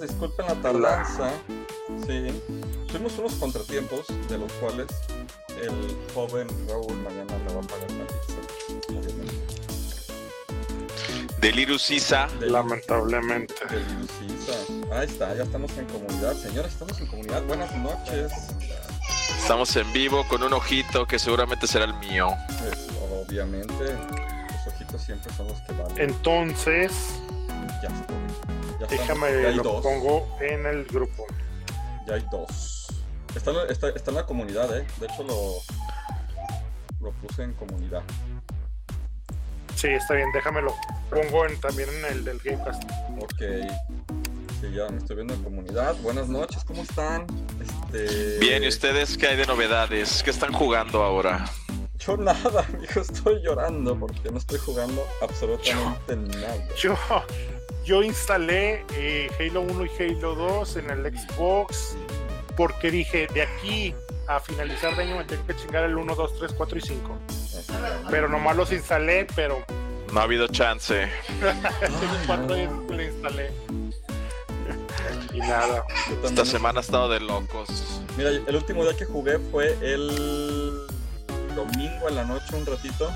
disculpen la tardanza. Sí, tuvimos unos contratiempos de los cuales el joven Raúl mañana le va a pagar la pizza. Delirus Isa. Lamentablemente. del Lucisa. Ahí está, ya estamos en comunidad. Señores, estamos en comunidad. Buenas noches. Estamos en vivo con un ojito que seguramente será el mío. Pues, obviamente, los ojitos siempre son los que valen. Entonces, Ya estoy. Ya déjame Ya hay lo dos. pongo en el grupo. Ya hay dos. Está, en la- está- está en la comunidad, ¿eh? De hecho, lo, lo puse en comunidad. Sí, está bien, déjamelo. Pongo en, también en el del Gamecast. Ok. Sí, ya me estoy viendo en comunidad. Buenas noches, ¿cómo están? Este... Bien, ¿y ustedes qué hay de novedades? ¿Qué están jugando ahora? Yo nada, amigo, estoy llorando porque no estoy jugando absolutamente nada. Yo, yo instalé eh, Halo 1 y Halo 2 en el Xbox porque dije, de aquí a finalizar de año me tengo que chingar el 1, 2, 3, 4 y 5. Pero nomás los instalé, pero No ha habido chance. tengo cuatro días que lo instalé. Y nada. Esta semana ha estado de locos. Mira, el último día que jugué fue el domingo en la noche un ratito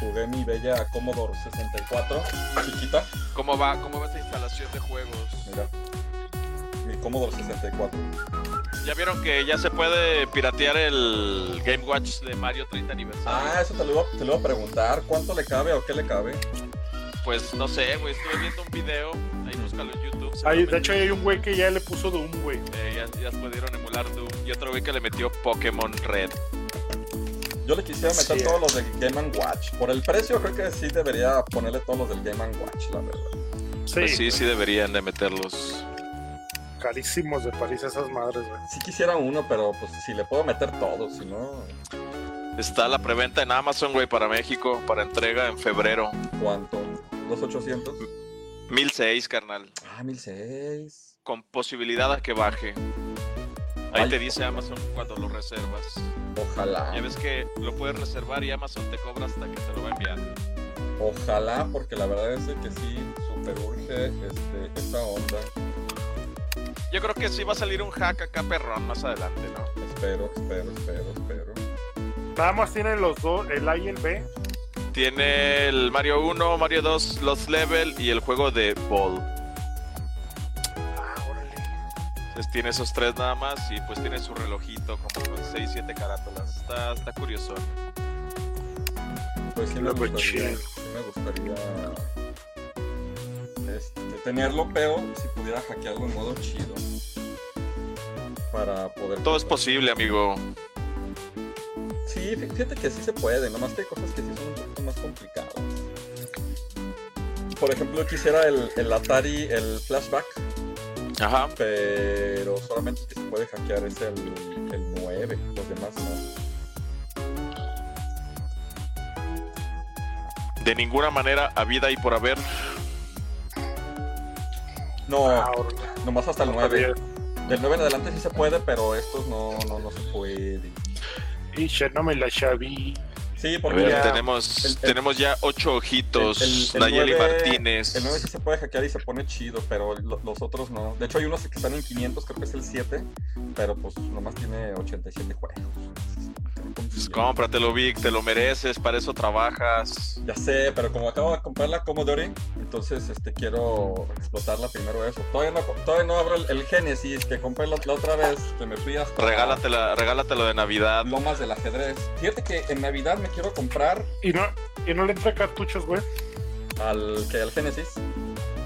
jugué mi bella Commodore 64, chiquita. ¿Cómo va? ¿Cómo va esta instalación de juegos? Mira, mi Commodore 64. ¿Ya vieron que ya se puede piratear el Game Watch de Mario 30 aniversario? Ah, eso te lo, iba, te lo iba a preguntar. ¿Cuánto le cabe o qué le cabe? Pues no sé, güey. Estuve viendo un video. Ahí búscalo en YouTube. Hay- de hecho, hay un güey que ya le puso Doom, güey. eh, ya, ya pudieron emular Doom. Y otro güey que le metió Pokémon Red. Yo le quisiera meter Sí. todos los de Game Watch. Por el precio creo que sí debería ponerle todos los del Game Watch, la verdad. Sí, Pues sí, sí deberían de meterlos. carísimos de París esas madres, güey. Sí quisiera uno, pero pues si le puedo meter todos, si no, Está la preventa en Amazon, güey, para México, para entrega en febrero. ¿cuánto? ¿Los 800? 1006, carnal. Ah, 1006. Con posibilidad a que baje. Ahí Ay. te dice Amazon cuando lo reservas. Ojalá. Ya ves que lo puedes reservar y Amazon te cobra hasta que te lo va a enviar. Ojalá, porque la verdad es que sí, super urge este, esta onda. Yo creo que sí va a salir un hack acá perrón más adelante, ¿no? Espero, espero, espero, espero. Nada más tienen los dos, el A y el B. Tiene el Mario 1, Mario 2, Lost Level y el juego de Ball. Entonces tiene esos tres nada más y pues tiene su relojito como con 6, 7 carátulas. Está, está curioso. Pues sí me Luego gustaría, sí me gustaría este, tenerlo, pero si pudiera hackearlo en modo chido. Para poder... Todo es posible, amigo. Sí, fí- fíjate que sí se puede, nomás que hay cosas que sí son un poquito más complicadas. Por ejemplo, quisiera el, el Atari, el Flashback, Ajá. pero solamente el que se puede hackear es el, el 9, los demás no. De ninguna manera, a vida y por haber. No, Ah, órale. nomás hasta el No 9. sabía. Del 9 en adelante sí se puede, pero estos no, no, no se puede. Y ya no me la sabí. Sí, porque ver, ya tenemos, el- tenemos ya ocho ojitos. el- el- el Nayeli nueve- Martínez. el 9 sí se puede hackear y se pone chido, pero lo- los otros no. De hecho, hay unos que están en 500, creo que es el 7, pero pues nomás tiene 87 juegos. Pues cómpratelo, Vic, te lo mereces, para eso trabajas. Ya sé, pero como acabo de comprar la Commodore, entonces este quiero explotarla primero eso. Todavía no, todavía no abro el, el Genesis que compré la, la otra vez, que me fui hasta Regálatela, regálatelo de Navidad. Lomas del Ajedrez. Fíjate que en Navidad me quiero comprar Y no, y no le entra cartuchos, güey. al que al Genesis.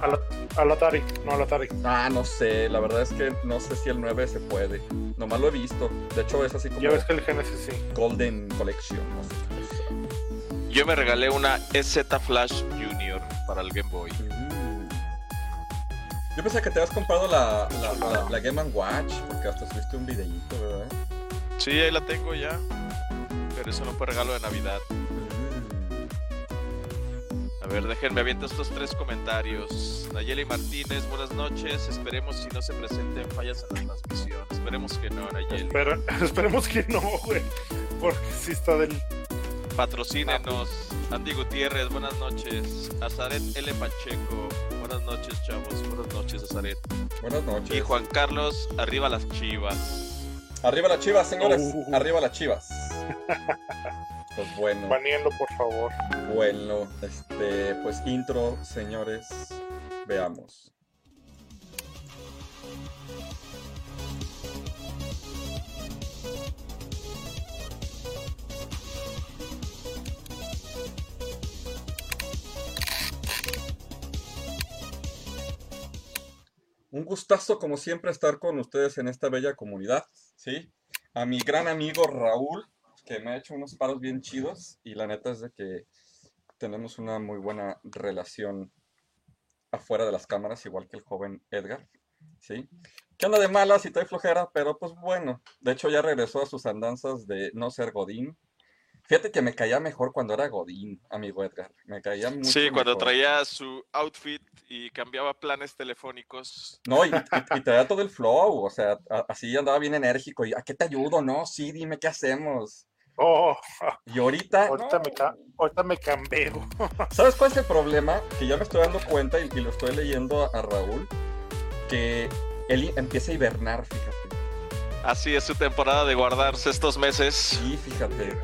Al, al Atari, no al Atari. Ah, no sé, la verdad es que no sé si el 9 se puede. Nomás lo he visto. De hecho es así como Ya ves que el Genesis sí. Golden Collection, no sé. Yo me regalé una EZ Flash Junior para el Game Boy. Mm. Yo pensé que te habías comprado la, la, la- la Game Watch, porque hasta subiste un videíto, ¿verdad? Sí, ahí la tengo ya. Pero eso no fue regalo de Navidad. A ver, déjenme aviento estos tres comentarios. Nayeli Martínez, buenas noches. Esperemos si no se presenten fallas en la transmisión. Esperemos que no, Nayeli. Esperemos que no, güey. Porque sí está del. Patrocínenos. Andy Gutiérrez, buenas noches. Azaret L. Pacheco, buenas noches, chavos. Buenas noches, Azaret. Buenas noches. Y Juan Carlos, arriba las chivas. Arriba las chivas, señores. Uh. Arriba las chivas. Pues bueno. Baneando, por favor. Bueno, este, pues intro, señores. Veamos. Un gustazo, como siempre, estar con ustedes en esta bella comunidad, ¿sí? A mi gran amigo Raúl, que me ha hecho unos paros bien chidos, y la neta es de que tenemos una muy buena relación afuera de las cámaras, igual que el joven Edgar, ¿sí? Que anda de malas y trae flojera, pero pues bueno, de hecho ya regresó a sus andanzas de no ser Godín, Fíjate que me caía mejor cuando era Godín, amigo Edgar. Me caía mucho Sí, cuando traía su outfit y cambiaba planes telefónicos. No, y, traía todo el flow, o sea, así andaba bien enérgico. Y, ¿a qué te ayudo? No, sí, dime qué hacemos. Oh, y ahorita. Ahorita, me, ahorita me cambio. ¿Sabes cuál es el problema? Que ya me estoy dando cuenta y, lo estoy leyendo a, a Raúl. Que él empieza a hibernar, fíjate. Así es su temporada de guardarse estos meses. Sí, fíjate.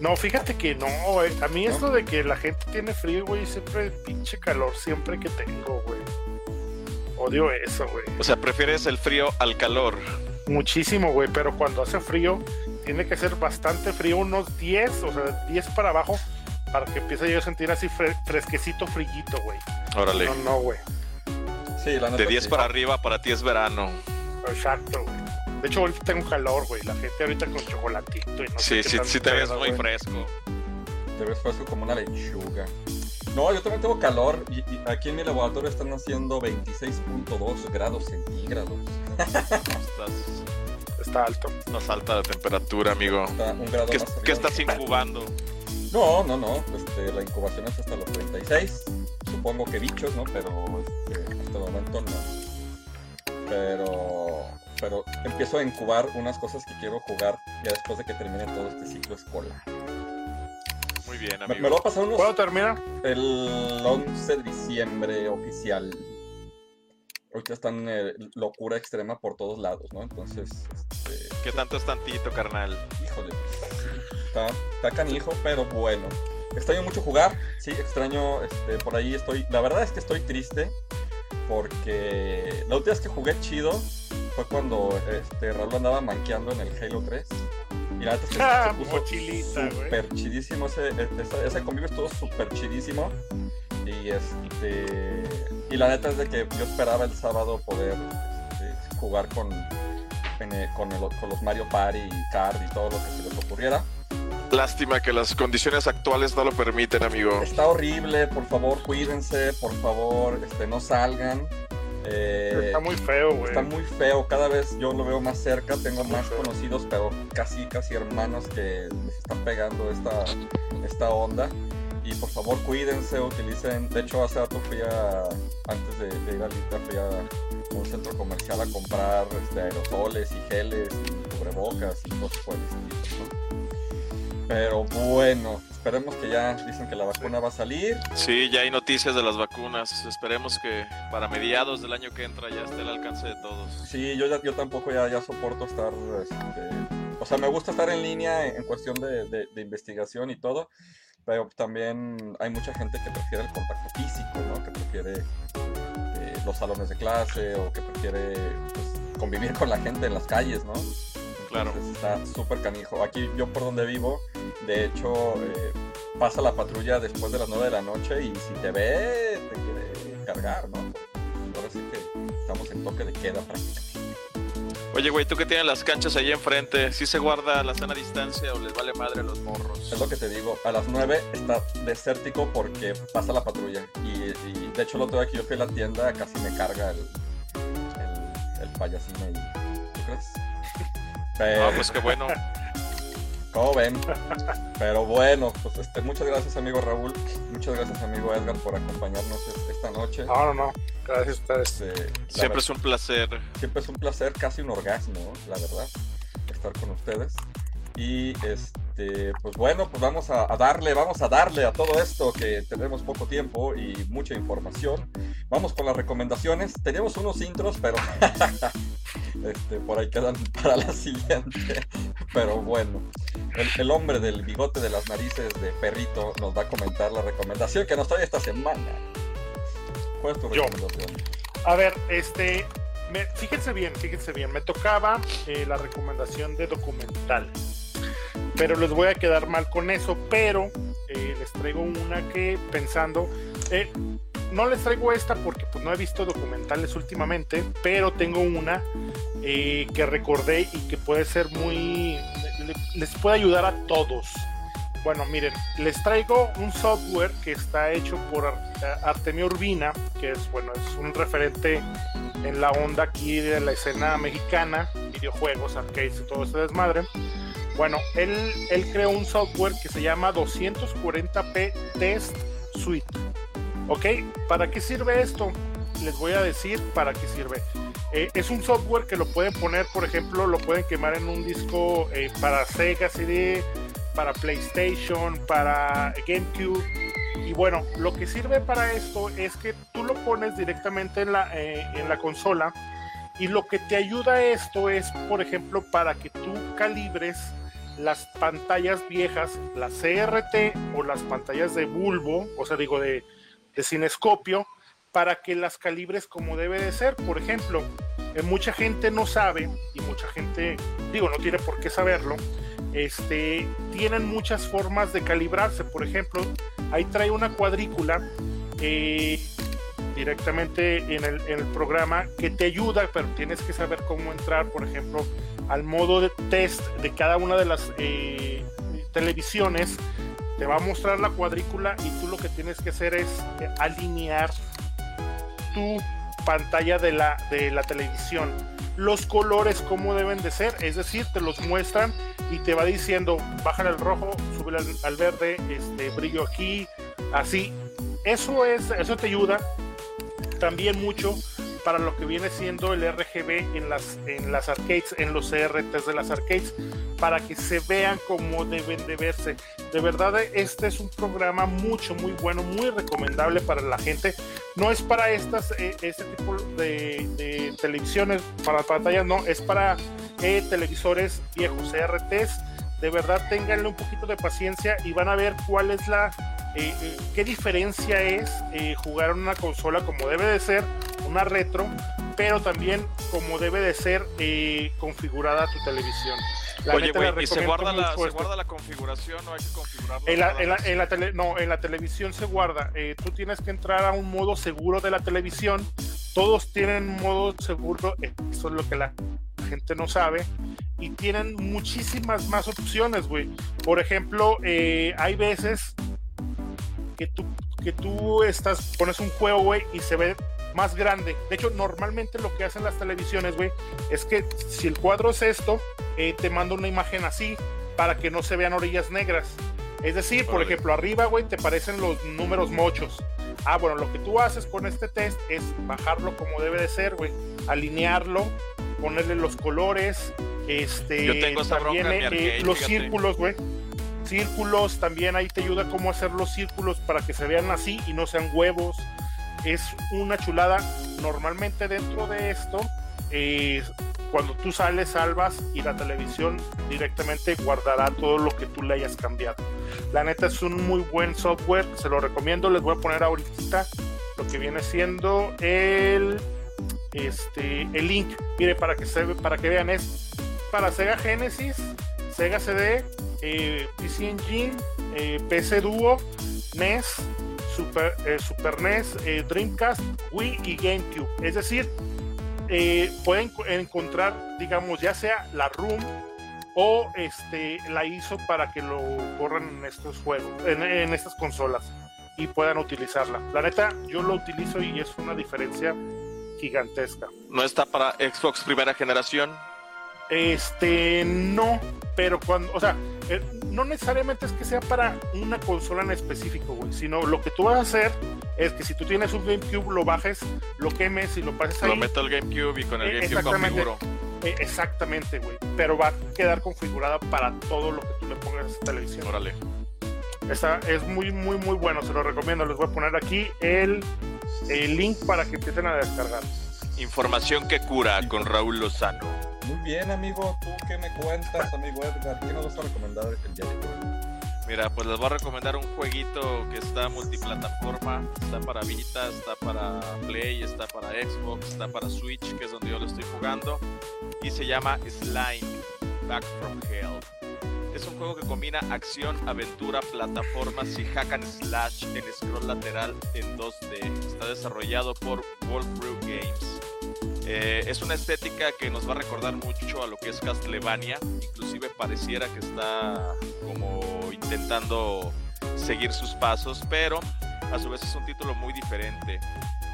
No, fíjate que no, güey. A mí esto de que la gente tiene frío, güey, siempre pinche calor, siempre que tengo, güey. Odio eso, güey. O sea, prefieres el frío al calor. Muchísimo, güey, pero cuando hace frío, tiene que ser bastante frío, unos 10, o sea, 10 para abajo, para que empiece yo a sentir así fresquecito, frillito, güey. Órale. No, no, güey. Sí, la De 10 para arriba, para ti es verano. Exacto, güey. De hecho, ahorita tengo calor, güey. La gente ahorita con chocolatito y no Sí, sé sí, sí te ves muy fresco. Te ves fresco como una lechuga. No, yo también tengo calor y, aquí en mi laboratorio están haciendo 26.2 grados centígrados. Estás, está alto. Más alta la temperatura, amigo. Está un grado ¿Qué, más ¿Qué estás incubando? No, no, no. Este, la incubación es hasta los 36. Supongo que bichos, ¿no? Pero este, hasta el momento no. Pero pero empiezo a incubar unas cosas que quiero jugar ya después de que termine todo este ciclo escolar. Muy bien, amigo. Me, lo va a pasar unos... ¿Cuándo termina? El 11 de diciembre oficial. Ahorita están en locura extrema por todos lados, ¿no? Entonces, este... ¿Qué tanto es tantito, carnal? Híjole, está, está canijo, pero bueno. Extraño mucho jugar, sí, extraño, este, por ahí estoy, la verdad es que estoy triste porque la última vez que jugué chido fue cuando este, Raúl andaba manqueando en el Halo 3. Y la neta se, puso súper chidísimo. Ese, e, ese, convivio estuvo súper chidísimo. Y este. Y la neta es de que yo esperaba el sábado poder este, jugar con, eh, con, con, los Mario Party, Card y todo lo que se les ocurriera. Lástima que las condiciones actuales no lo permiten, amigo. Está horrible, por favor, cuídense, por favor, este, no salgan. Eh, está muy feo, güey. Está muy feo. Cada vez yo lo veo más cerca. Tengo más conocidos, pero casi, casi hermanos que les están pegando esta, esta onda. Y por favor, cuídense, utilicen. De hecho, hace rato fui a. Antes de, ir a Lita, fui a un centro comercial a comprar este, aerosoles y geles y cubrebocas y cosas por el estilo, Pero bueno, esperemos que ya dicen que la vacuna va a salir. Sí, ya hay noticias de las vacunas. Esperemos que para mediados del año que entra ya esté al alcance de todos. Sí, yo, yo tampoco ya, ya soporto estar... Este, o sea, me gusta estar en línea en, cuestión de, de, investigación y todo, pero también hay mucha gente que prefiere el contacto físico, ¿no? Que prefiere los salones de clase o que prefiere pues, convivir con la gente en las calles, ¿no? Claro. está súper canijo. Aquí yo por donde vivo, de hecho, eh, pasa la patrulla después de las 9 de la noche y si te ve, te quiere cargar, ¿no? Ahora sí que estamos en toque de queda prácticamente. Oye, güey, tú que tienes las canchas ahí enfrente, ¿sí se guarda la sana distancia o les vale madre a los morros? Es lo que te digo, a las 9 está desértico porque pasa la patrulla. Y, de hecho, el otro día que yo fui a la tienda, casi me carga el, el, el payasín ahí. ¿Tú crees? Ah, pues qué bueno. Como ven. Pero bueno, pues este, muchas gracias amigo Raúl, muchas gracias amigo Edgar por acompañarnos esta noche. No, no, no. Gracias a ustedes. Este, siempre es un placer. Siempre es un placer, casi un orgasmo, la verdad, estar con ustedes. Y este este, pues bueno, pues vamos a, darle, vamos a darle a todo esto que tenemos poco tiempo y mucha información. Vamos con las recomendaciones. Tenemos unos intros, pero este, por ahí quedan para la siguiente. Pero bueno, el, hombre del bigote de las narices de perrito nos va a comentar la recomendación que nos trae esta semana. ¿Cuál es tu recomendación? A ver, este, fíjense bien, fíjense bien, me tocaba eh, la recomendación de documental, pero les voy a quedar mal con eso, pero eh, les traigo una que pensando, eh, no les traigo esta porque pues, no he visto documentales últimamente, pero tengo una que recordé y que puede ser muy, les puede ayudar a todos. Bueno, miren, les traigo un software que está hecho por Artemio Urbina, que es bueno, es un referente en la onda aquí de la escena mexicana, videojuegos, arcades y todo ese desmadre. Bueno, él, él creó un software que se llama 240p Test Suite. ¿Ok? ¿Para qué sirve esto? Les voy a decir para qué sirve. Eh, es un software que lo pueden poner, por ejemplo, lo pueden quemar en un disco eh, para Sega CD, para PlayStation, para GameCube y bueno, lo que sirve para esto es que tú lo pones directamente en la, eh, en la consola y lo que te ayuda esto es, por ejemplo, para que tú calibres las pantallas viejas, las CRT o las pantallas de bulbo, o sea, digo, de, de cinescopio, para que las calibres como debe de ser. Por ejemplo, eh, mucha gente no sabe, y mucha gente, digo, no tiene por qué saberlo, este, tienen muchas formas de calibrarse. Por ejemplo, ahí trae una cuadrícula eh, directamente en el, programa que te ayuda, pero tienes que saber cómo entrar, por ejemplo, al modo de test de cada una de las eh, televisiones. Te va a mostrar la cuadrícula y tú lo que tienes que hacer es eh, alinear tu pantalla de la, de la televisión los colores como deben de ser, es decir, te los muestran y te va diciendo, baja el rojo, sube al, verde, este brillo aquí, así. Eso es, eso te ayuda también mucho para lo que viene siendo el RGB en las, en las arcades, en los CRTs de las arcades, para que se vean como deben de verse. De verdad, este es un programa mucho, muy bueno, muy recomendable para la gente. No es para estas, eh, este tipo de, televisiones, para pantallas, no, es para eh, televisores viejos, CRTs. De verdad, ténganle un poquito de paciencia y van a ver cuál es la eh, qué diferencia es jugar en una consola como debe de ser, una retro, pero también como debe de ser configurada tu televisión. Oye, güey, ¿y se guarda, la, se guarda la configuración o hay que configurarlo? En la, en la, tele, no, en la televisión se guarda. Eh, tú tienes que entrar a un modo seguro de la televisión. Todos tienen modo seguro, eso es lo que la gente no sabe. Y tienen muchísimas más opciones, güey. Por ejemplo, eh, hay veces que tú, que tú estás, pones un juego, güey, y se ve más grande. De hecho, normalmente lo que hacen las televisiones, güey, es que si el cuadro es esto, eh, te manda una imagen así para que no se vean orillas negras. Es decir, por ejemplo, arriba, güey, te parecen los números mochos. Ah, bueno, lo que tú haces con este test es bajarlo como debe de ser, güey, alinearlo, ponerle los colores, este, Yo tengo también eh, los círculos, güey. Círculos, también ahí te ayuda cómo hacer los círculos para que se vean así y no sean huevos es una chulada. Normalmente dentro de esto, eh, cuando tú sales, salvas y la televisión directamente guardará todo lo que tú le hayas cambiado. La neta es un muy buen software, se lo recomiendo. Les voy a poner ahorita lo que viene siendo el este el link. Mire, para que se para que vean es para Sega Genesis, Sega CD, eh, PC Engine, eh, PC Duo, NES, Super, eh, Super NES, eh, Dreamcast, Wii y GameCube. Es decir, eh, pueden encontrar, digamos, ya sea la ROM o este, la ISO para que lo corran en estos juegos, en estas consolas y puedan utilizarla. La neta, yo lo utilizo y es una diferencia gigantesca. ¿No está para Xbox primera generación? Este, no, pero cuando, o sea, eh, no necesariamente es que sea para una consola en específico, güey, sino lo que tú vas a hacer es que si tú tienes un GameCube, lo bajes, lo quemes y lo pases ahí. Lo meto al GameCube y con el eh, GameCube configuro. Eh, exactamente, güey. Pero va a quedar configurada para todo lo que tú le pongas a esa televisión. Órale. Esta es muy, muy, muy bueno. Se lo recomiendo. Les voy a poner aquí el, el link para que empiecen a descargar. Información que cura con Raúl Lozano. Muy bien, amigo. ¿Tú qué me cuentas, amigo Edgar? ¿Qué nos vas a recomendar el día de hoy? Mira, pues les voy a recomendar un jueguito que está multiplataforma. Está para Vita, está para Play, está para Xbox, está para Switch, que es donde yo lo estoy jugando. Y se llama Slime Back from Hell. Es un juego que combina acción, aventura, plataformas y hack and slash en scroll lateral en 2D. Está desarrollado por Wolfbrew Games. Eh, es una estética que nos va a recordar mucho a lo que es Castlevania. Inclusive pareciera que está como intentando seguir sus pasos, pero a su vez es un título muy diferente.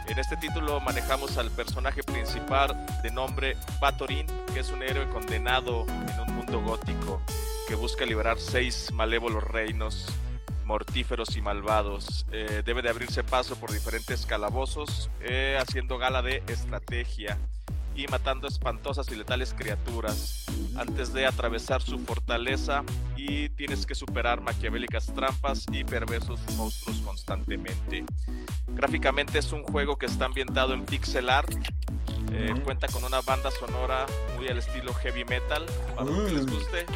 En este título manejamos al personaje principal de nombre Batorin, que es un héroe condenado en un mundo gótico que busca liberar seis malévolos reinos mortíferos y malvados. Eh, debe de abrirse paso por diferentes calabozos, eh, haciendo gala de estrategia y matando espantosas y letales criaturas antes de atravesar su fortaleza y tienes que superar maquiavélicas trampas y perversos monstruos constantemente. Gráficamente es un juego que está ambientado en pixel art, eh, cuenta con una banda sonora muy al estilo heavy metal, para los que les guste,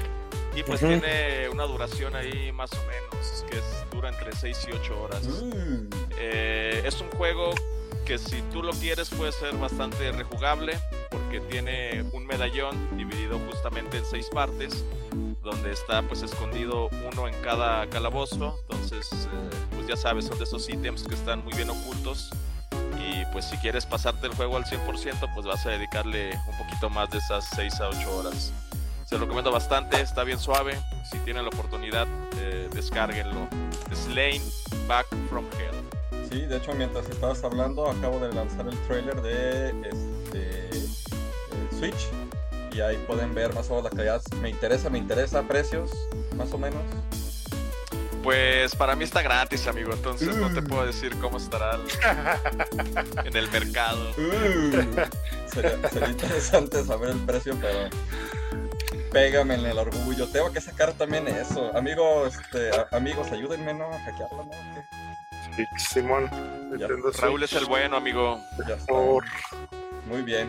y pues tiene una duración ahí más o menos, que es, dura entre 6 y 8 horas. Eh, es un juego que si tú lo quieres puede ser bastante rejugable porque tiene un medallón dividido justamente en seis partes donde está pues escondido uno en cada calabozo. Entonces eh, pues ya sabes son de esos ítems que están muy bien ocultos. Y pues si quieres pasarte el juego al 100% pues vas a dedicarle un poquito más de esas 6 a 8 horas se lo recomiendo bastante está bien suave si tienen la oportunidad eh, descárguenlo Slain Back from Hell Sí, de hecho, mientras estabas hablando, acabo de lanzar el trailer de este Switch. Y ahí pueden ver más o menos la calidad. Me interesa, me interesa. Precios, más o menos. Pues para mí está gratis, amigo. Entonces no te puedo decir cómo estará en el mercado. sería, interesante saber el precio, pero pégame en el orgullo. Tengo que sacar también eso. Amigos, este, amigos, ayúdenme, ¿no? A hackearlo, ¿no? Simón. Raúl es el bueno, amigo. Por... Muy bien.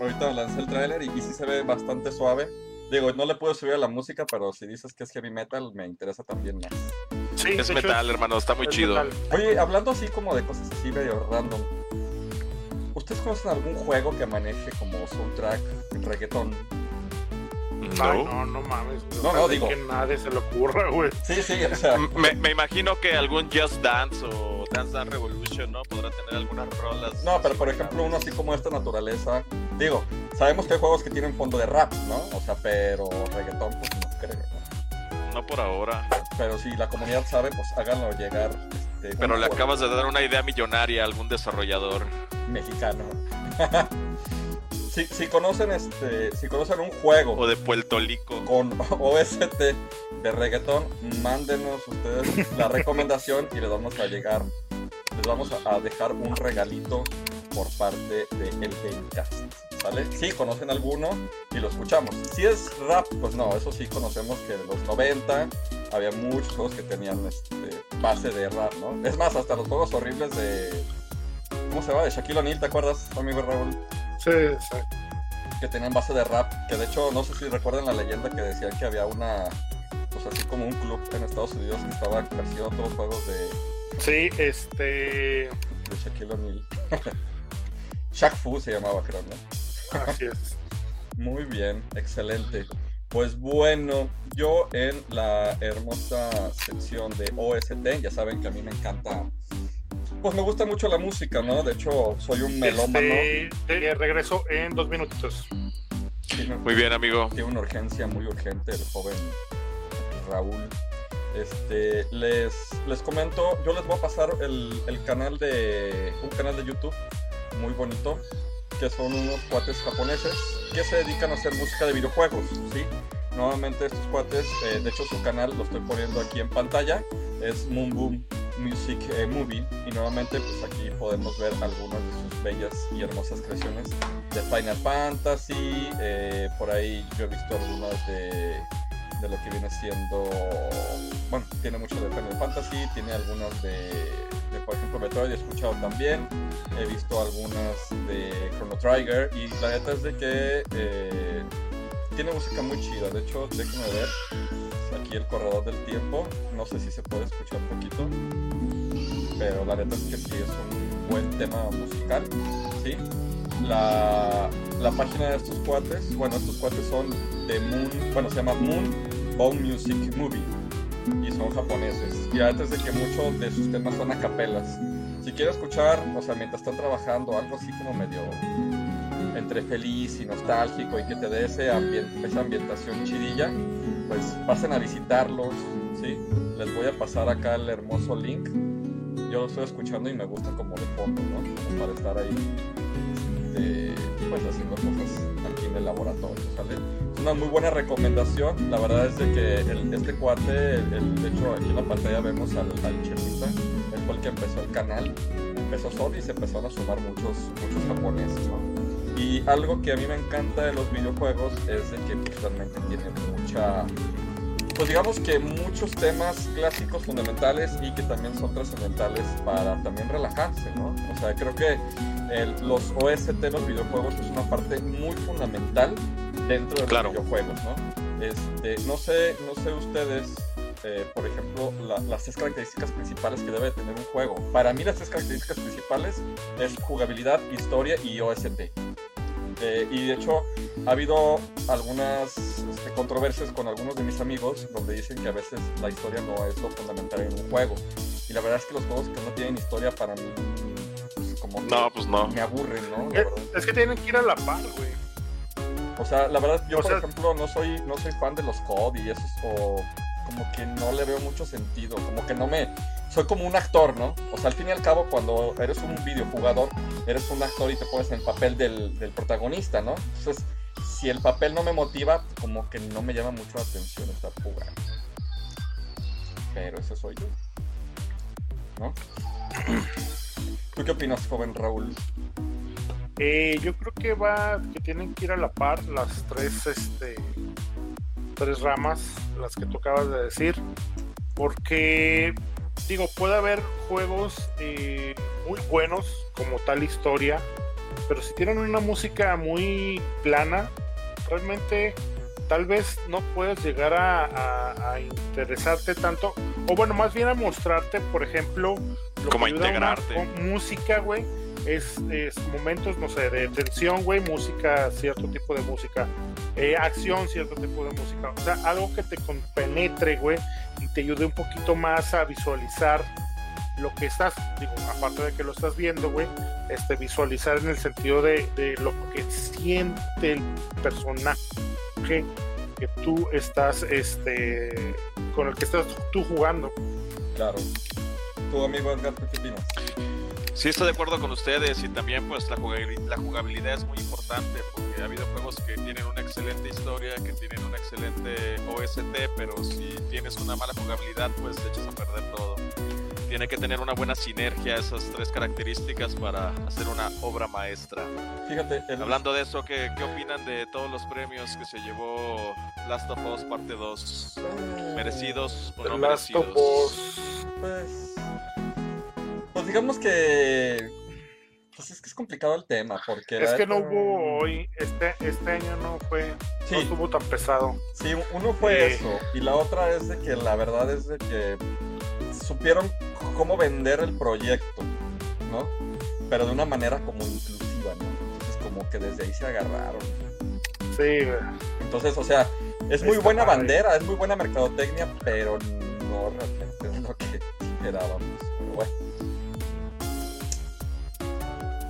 Ahorita lancé el tráiler y, sí se ve bastante suave. Digo, no le puedo subir a la música, pero si dices que es heavy metal, me interesa también más. Sí, es metal, hermano, está muy chido. Oye, hablando así como de cosas así medio random. ¿Ustedes conocen algún juego que maneje como soundtrack reggaeton? No, no, no mames. No, no, digo. Que nadie se le ocurra, güey. Sí, sí, o sea. Me, me, imagino que algún Just Dance o Dance Dance Revolution, ¿no? Podrá tener algunas rolas. No, pero por ejemplo, uno así como esta naturaleza. Digo, sabemos que hay juegos que tienen fondo de rap, ¿no? O sea, pero reggaetón, pues no creo, ¿no? No por ahora. Pero si la comunidad sabe, pues háganlo llegar. Este, pero le acabas de dar una idea millonaria a algún desarrollador mexicano. si, conocen este, si conocen un juego o de Puerto Rico con OST de reggaetón, mándenos ustedes la recomendación y les vamos a llegar, les vamos a dejar un regalito por parte de el Gamecast. ¿Vale? Si conocen alguno y lo escuchamos. Si es rap, pues no, eso sí conocemos que en los 90 había muchos juegos que tenían este, base de rap, ¿no? Es más, hasta los juegos horribles de. ¿Cómo se llama? De Shaquille O'Neal, ¿te acuerdas, amigo Raúl? Sí, sí. Que tenían base de rap, que de hecho no sé si recuerdan la leyenda que decían que había una, pues así como un club en Estados Unidos que estaba persiguiendo todos los juegos de... Sí, este... De Shaquille O'Neal. Shaq Fu se llamaba, creo, ¿no? Así es. Muy bien, excelente. Pues bueno, yo en la hermosa sección de OST, ya saben que a mí me encanta pues me gusta mucho la música, ¿no? De hecho, soy un melómano. Este, regreso en dos minutos. Muy bien, amigo. Tiene una urgencia muy urgente el joven Raúl. Este, les, les comento, yo les voy a pasar el, canal de, un canal de YouTube muy bonito, que son unos cuates japoneses que se dedican a hacer música de videojuegos, ¿sí? Nuevamente estos cuates, eh, de hecho su canal lo estoy poniendo aquí en pantalla, es Moon Boom Music eh, Movie y nuevamente pues aquí podemos ver algunas de sus bellas y hermosas creaciones de Final Fantasy, eh, por ahí yo he visto algunas de, de lo que viene siendo, bueno, tiene mucho de Final Fantasy, tiene algunas de, por ejemplo Metroid, he escuchado también, he visto algunas de Chrono Trigger y la neta es de que eh, tiene música muy chida, de hecho déjenme ver aquí el corredor del tiempo. No sé si se puede escuchar un poquito. Pero la neta es que sí es un buen tema musical. ¿sí? La, la página de estos cuates, bueno, estos cuates son de Moon, bueno, se llama Moon Bone Music Movie. Y son japoneses. Y antes de que muchos de sus temas son a capelas. Si quieres escuchar, o sea, mientras están trabajando, algo así como medio entre feliz y nostálgico y que te dé esa ambientación chidilla, pues pasen a visitarlos, ¿sí? Les voy a pasar acá el hermoso link. Yo lo estoy escuchando y me gusta como de fondo, ¿no? para estar ahí, este, pues haciendo cosas aquí en el laboratorio, ¿sale? Es una muy buena recomendación. La verdad es de que este cuate, de hecho aquí en la pantalla vemos al, al chefista, él fue el que empezó el canal, empezó solo y se empezaron a sumar muchos, muchos japoneses. Y algo que a mí me encanta de los videojuegos es de que realmente tiene mucha, pues digamos que muchos temas clásicos fundamentales y que también son trascendentales para también relajarse, ¿no? O sea, creo que los OST los videojuegos es una parte muy fundamental dentro de los videojuegos, ¿no? Este, no sé, no sé ustedes, eh, por ejemplo, las tres características principales que debe tener un juego. Para mí las tres características principales es jugabilidad, historia y OST. Eh, y de hecho ha habido algunas este, controversias con algunos de mis amigos donde dicen que a veces la historia no es lo fundamental en un juego. Y la verdad es que los juegos que no tienen historia para mí pues, como no, pues no. me aburren, ¿no? es, que tienen que ir a la par, güey. O sea, la verdad, yo por ejemplo no soy, no soy fan de los COD y eso, o como que no le veo mucho sentido, como que no me, soy como un actor, ¿no? O sea, al fin y al cabo, cuando eres un videojugador, eres un actor y te pones en el papel del, del protagonista, ¿no? Entonces, si el papel no me motiva, como que no me llama mucho la atención estar jugando. Pero ese soy yo. ¿No? ¿Tú qué opinas, joven Raúl? Eh, yo creo que va, que tienen que ir a la par las tres, este, tres ramas, las que tú acabas de decir, porque digo, puede haber juegos eh, muy buenos como tal historia, pero si tienen una música muy plana, realmente tal vez no puedes llegar a, interesarte tanto, o bueno, más bien a mostrarte, por ejemplo, lo como integrarte. música, güey es, momentos, no sé, de tensión, güey, música, cierto tipo de música, eh, acción, cierto tipo de música, o sea, algo que te compenetre, güey, y te ayude un poquito más a visualizar lo que estás, digo, aparte de que lo estás viendo, güey, este, visualizar en el sentido de, de lo que siente el personaje que tú estás, este, con el que estás tú jugando. Claro. Tu amigo Edgar, ¿qué opinas? Sí, estoy de acuerdo con ustedes y también pues la jugabilidad, es muy importante porque ha habido juegos que tienen una excelente historia, que tienen un excelente OST, pero si tienes una mala jugabilidad pues te echas a perder todo. Tiene que tener una buena sinergia esas tres características para hacer una obra maestra. Fíjate, hablando de eso, ¿qué, ¿qué, opinan de todos los premios que se llevó Last of Us parte 2? ¿Merecidos o no Last merecidos? Of Us, pues pues digamos que. Pues es que es complicado el tema, porque. Es que no hubo hoy, este, este año no fue. No estuvo tan pesado. Sí, uno fue eso. Y la otra es de que la verdad es de que supieron cómo vender el proyecto, ¿no? Pero de una manera como inclusiva, ¿no? Entonces, como que desde ahí se agarraron. Sí, Entonces, o sea, es muy buena bandera, es muy buena mercadotecnia, pero no realmente es lo que esperábamos. Pero bueno.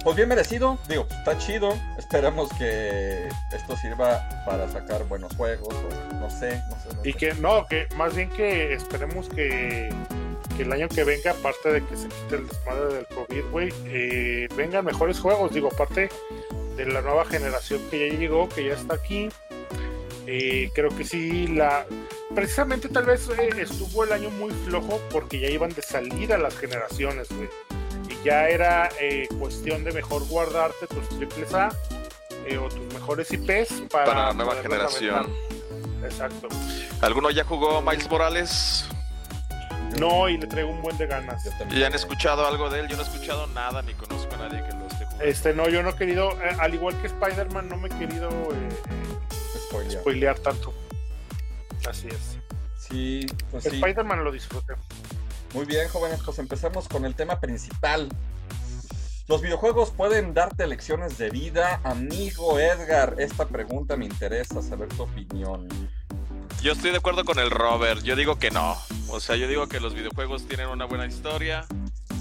Pues bien merecido, digo, está chido. Esperamos que esto sirva para sacar buenos juegos, o no sé, no sé. y que no, que más bien que esperemos que, el año que venga, aparte de que se quite el desmadre del COVID, güey, eh, vengan mejores juegos. Digo, aparte de la nueva generación que ya llegó, que ya está aquí. Eh, creo que sí, la, precisamente tal vez eh, estuvo el año muy flojo porque ya iban de salida las generaciones, güey. Ya era eh, cuestión de mejor guardarte tus triples A eh, o tus mejores IPs para, la nueva generación. Exacto. ¿Alguno ya jugó Miles Morales? No, y le traigo un buen de ganas. ¿Y han escuchado algo de él? Yo no he escuchado nada, ni conozco a nadie que lo esté jugando. Este, no, yo no he querido, al igual que Spider-Man, no me he querido spoilear tanto. Así es. Sí, pues sí. Spider-Man lo disfruté. Muy bien, jóvenes, pues empezamos con el tema principal. ¿Los videojuegos pueden darte lecciones de vida? Amigo Edgar, esta pregunta me interesa saber tu opinión. Yo estoy de acuerdo con el Robert, yo digo que no. O sea, yo digo que los videojuegos tienen una buena historia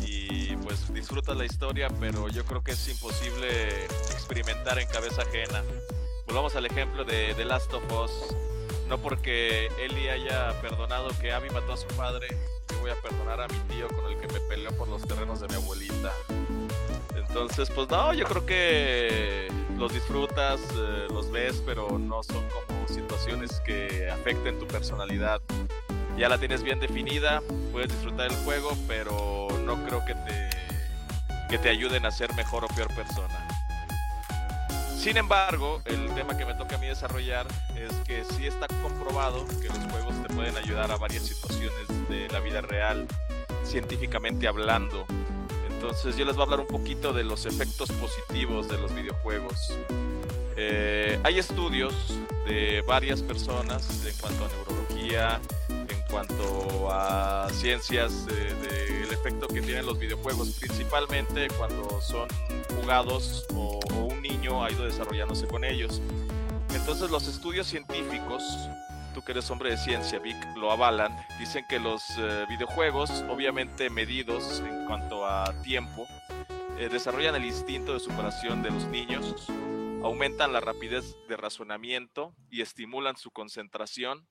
y pues disfrutas la historia, pero yo creo que es imposible experimentar en cabeza ajena. Volvamos al ejemplo de The Last of Us no porque Eli haya perdonado que Abby mató a su padre, yo voy a perdonar a mi tío con el que me peleó por los terrenos de mi abuelita. Entonces, pues no, yo creo que los disfrutas, eh, los ves, pero no son como situaciones que afecten tu personalidad. Ya la tienes bien definida, puedes disfrutar el juego, pero no creo que te, que te ayuden a ser mejor o peor persona. Sin embargo, el tema que me toca a mí desarrollar es que sí está comprobado que los juegos te pueden ayudar a varias situaciones de la vida real, científicamente hablando. Entonces yo les voy a hablar un poquito de los efectos positivos de los videojuegos. Eh, hay estudios de varias personas en cuanto a neurología, en cuanto a ciencias del efecto que tienen los videojuegos, principalmente cuando son jugados o ha ido desarrollándose con ellos. Entonces los estudios científicos, tú que eres hombre de ciencia, Vic, lo avalan. Dicen que los eh, videojuegos, obviamente medidos en cuanto a tiempo, eh, desarrollan el instinto de superación de los niños, aumentan la rapidez de razonamiento y estimulan su concentración,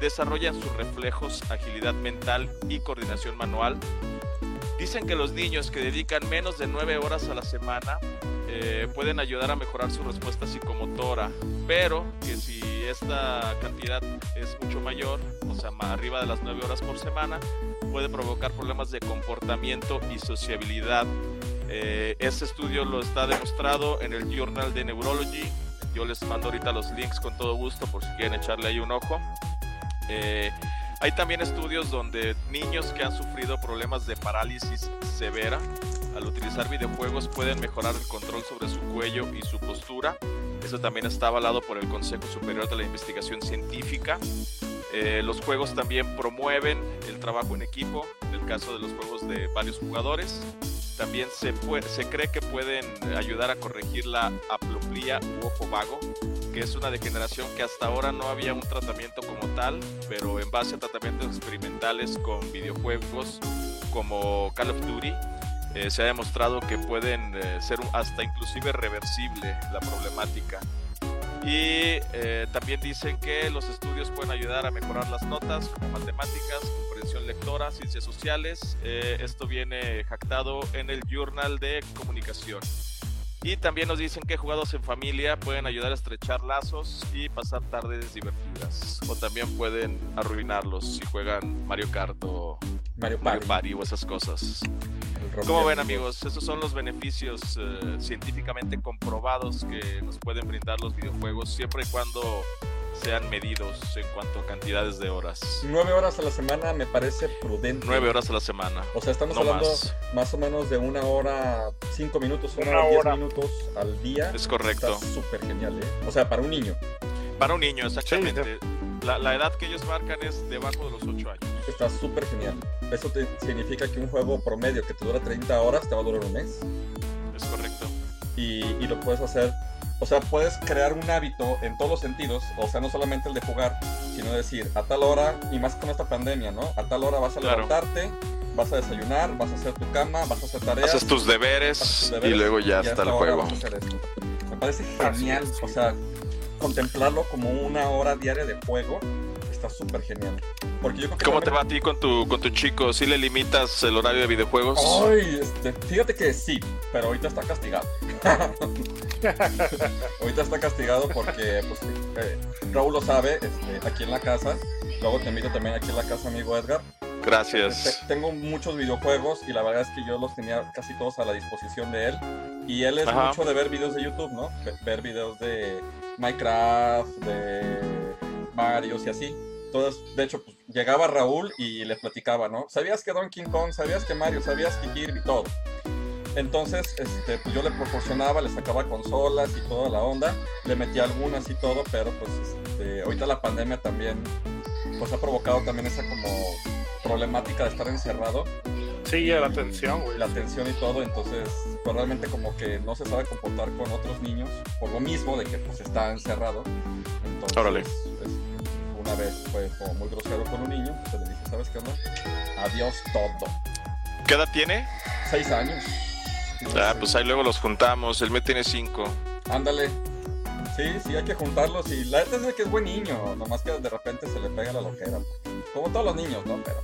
desarrollan sus reflejos, agilidad mental y coordinación manual. Dicen que los niños que dedican menos de 9 horas a la semana eh, pueden ayudar a mejorar su respuesta psicomotora, pero que si esta cantidad es mucho mayor, o sea, más arriba de las 9 horas por semana, puede provocar problemas de comportamiento y sociabilidad. Eh, este estudio lo está demostrado en el Journal de Neurology. Yo les mando ahorita los links con todo gusto por si quieren echarle ahí un ojo. Eh, hay también estudios donde niños que han sufrido problemas de parálisis severa al utilizar videojuegos pueden mejorar el control sobre su cuello y su postura. Eso también está avalado por el Consejo Superior de la Investigación Científica. Eh, los juegos también promueven el trabajo en equipo, en el caso de los juegos de varios jugadores. También se, se cree que pueden ayudar a corregir la aplopía u ojo vago, que es una degeneración que hasta ahora no había un tratamiento como tal, pero en base a tratamientos experimentales con videojuegos como Call of Duty, eh, se ha demostrado que pueden eh, ser hasta inclusive reversible la problemática. Y eh, también dicen que los estudios pueden ayudar a mejorar las notas como matemáticas, comprensión lectora, ciencias sociales. esto viene jactado en el Journal de Comunicación. Y también nos dicen que jugados en familia pueden ayudar a estrechar lazos y pasar tardes divertidas. O también pueden arruinarlos si juegan Mario Kart o Mario Party, o esas cosas. ¿Cómo ven amigos? Esos son los beneficios eh, científicamente comprobados que nos pueden brindar los videojuegos siempre y cuando sean medidos en cuanto a cantidades de horas. Nueve horas a la semana me parece prudente. Nueve horas a la semana. O sea, estamos hablando más. o menos de una hora, cinco minutos, una, hora, diez minutos al día. Es correcto. Está súper genial, ¿eh? O sea, para un niño. Para un niño, exactamente. la, la, edad que ellos marcan es debajo de los ocho años. Está súper genial. Eso te significa que un juego promedio que te dura 30 horas te va a durar un mes. Es correcto. Y, y lo puedes hacer o sea, puedes crear un hábito en todos los sentidos, o sea, no solamente el de jugar, sino decir, a tal hora, y más con esta pandemia, ¿no? A tal hora vas a levantarte, vas a desayunar, vas a hacer tu cama, vas a hacer tareas. Haces tus deberes, y luego ya, está el juego. Me parece genial, o sea, contemplarlo como una hora diaria de juego está súper genial. Porque yo creo que ¿Cómo te también- va a ti con tu, con tu chico? ¿Sí le limitas el horario de videojuegos? Ay, este, fíjate que sí, pero ahorita está castigado. ahorita está castigado porque pues, eh, Raúl lo sabe, este, aquí en la casa. Luego te invito también aquí en la casa, amigo Edgar. Gracias. Te- Tengo muchos videojuegos y la verdad es que yo los tenía casi todos a la disposición de él. Y él es Ajá. mucho de ver videos de YouTube, ¿no? Ve- Ver videos de Minecraft, de Mario y así. Entonces, de hecho, pues, llegaba Raúl y les platicaba, ¿no? ¿Sabías que Donkey Kong? ¿Sabías que Mario? ¿Sabías que Kirby? Todo. Entonces, este, pues yo le proporcionaba, le sacaba consolas y toda la onda, le metía algunas y todo, pero pues este, ahorita la pandemia también pues ha provocado también esa como problemática de estar encerrado, Sí, la atención, güey. la tensión y todo, entonces pues realmente como que no se sabe comportar con otros niños por lo mismo de que pues está encerrado. Entonces, Órale. pues, una vez fue como muy grosero con un niño, pues le dije, ¿sabes qué onda? Adiós todo. ¿Qué edad tiene? Seis años. Ah, pues ahí luego los juntamos. El mío tiene cinco. Ándale. Sí, sí, hay que juntarlos y la neta es de que es buen niño, nomás que de repente se le pega la loquera. Como todos los niños, ¿no? Pero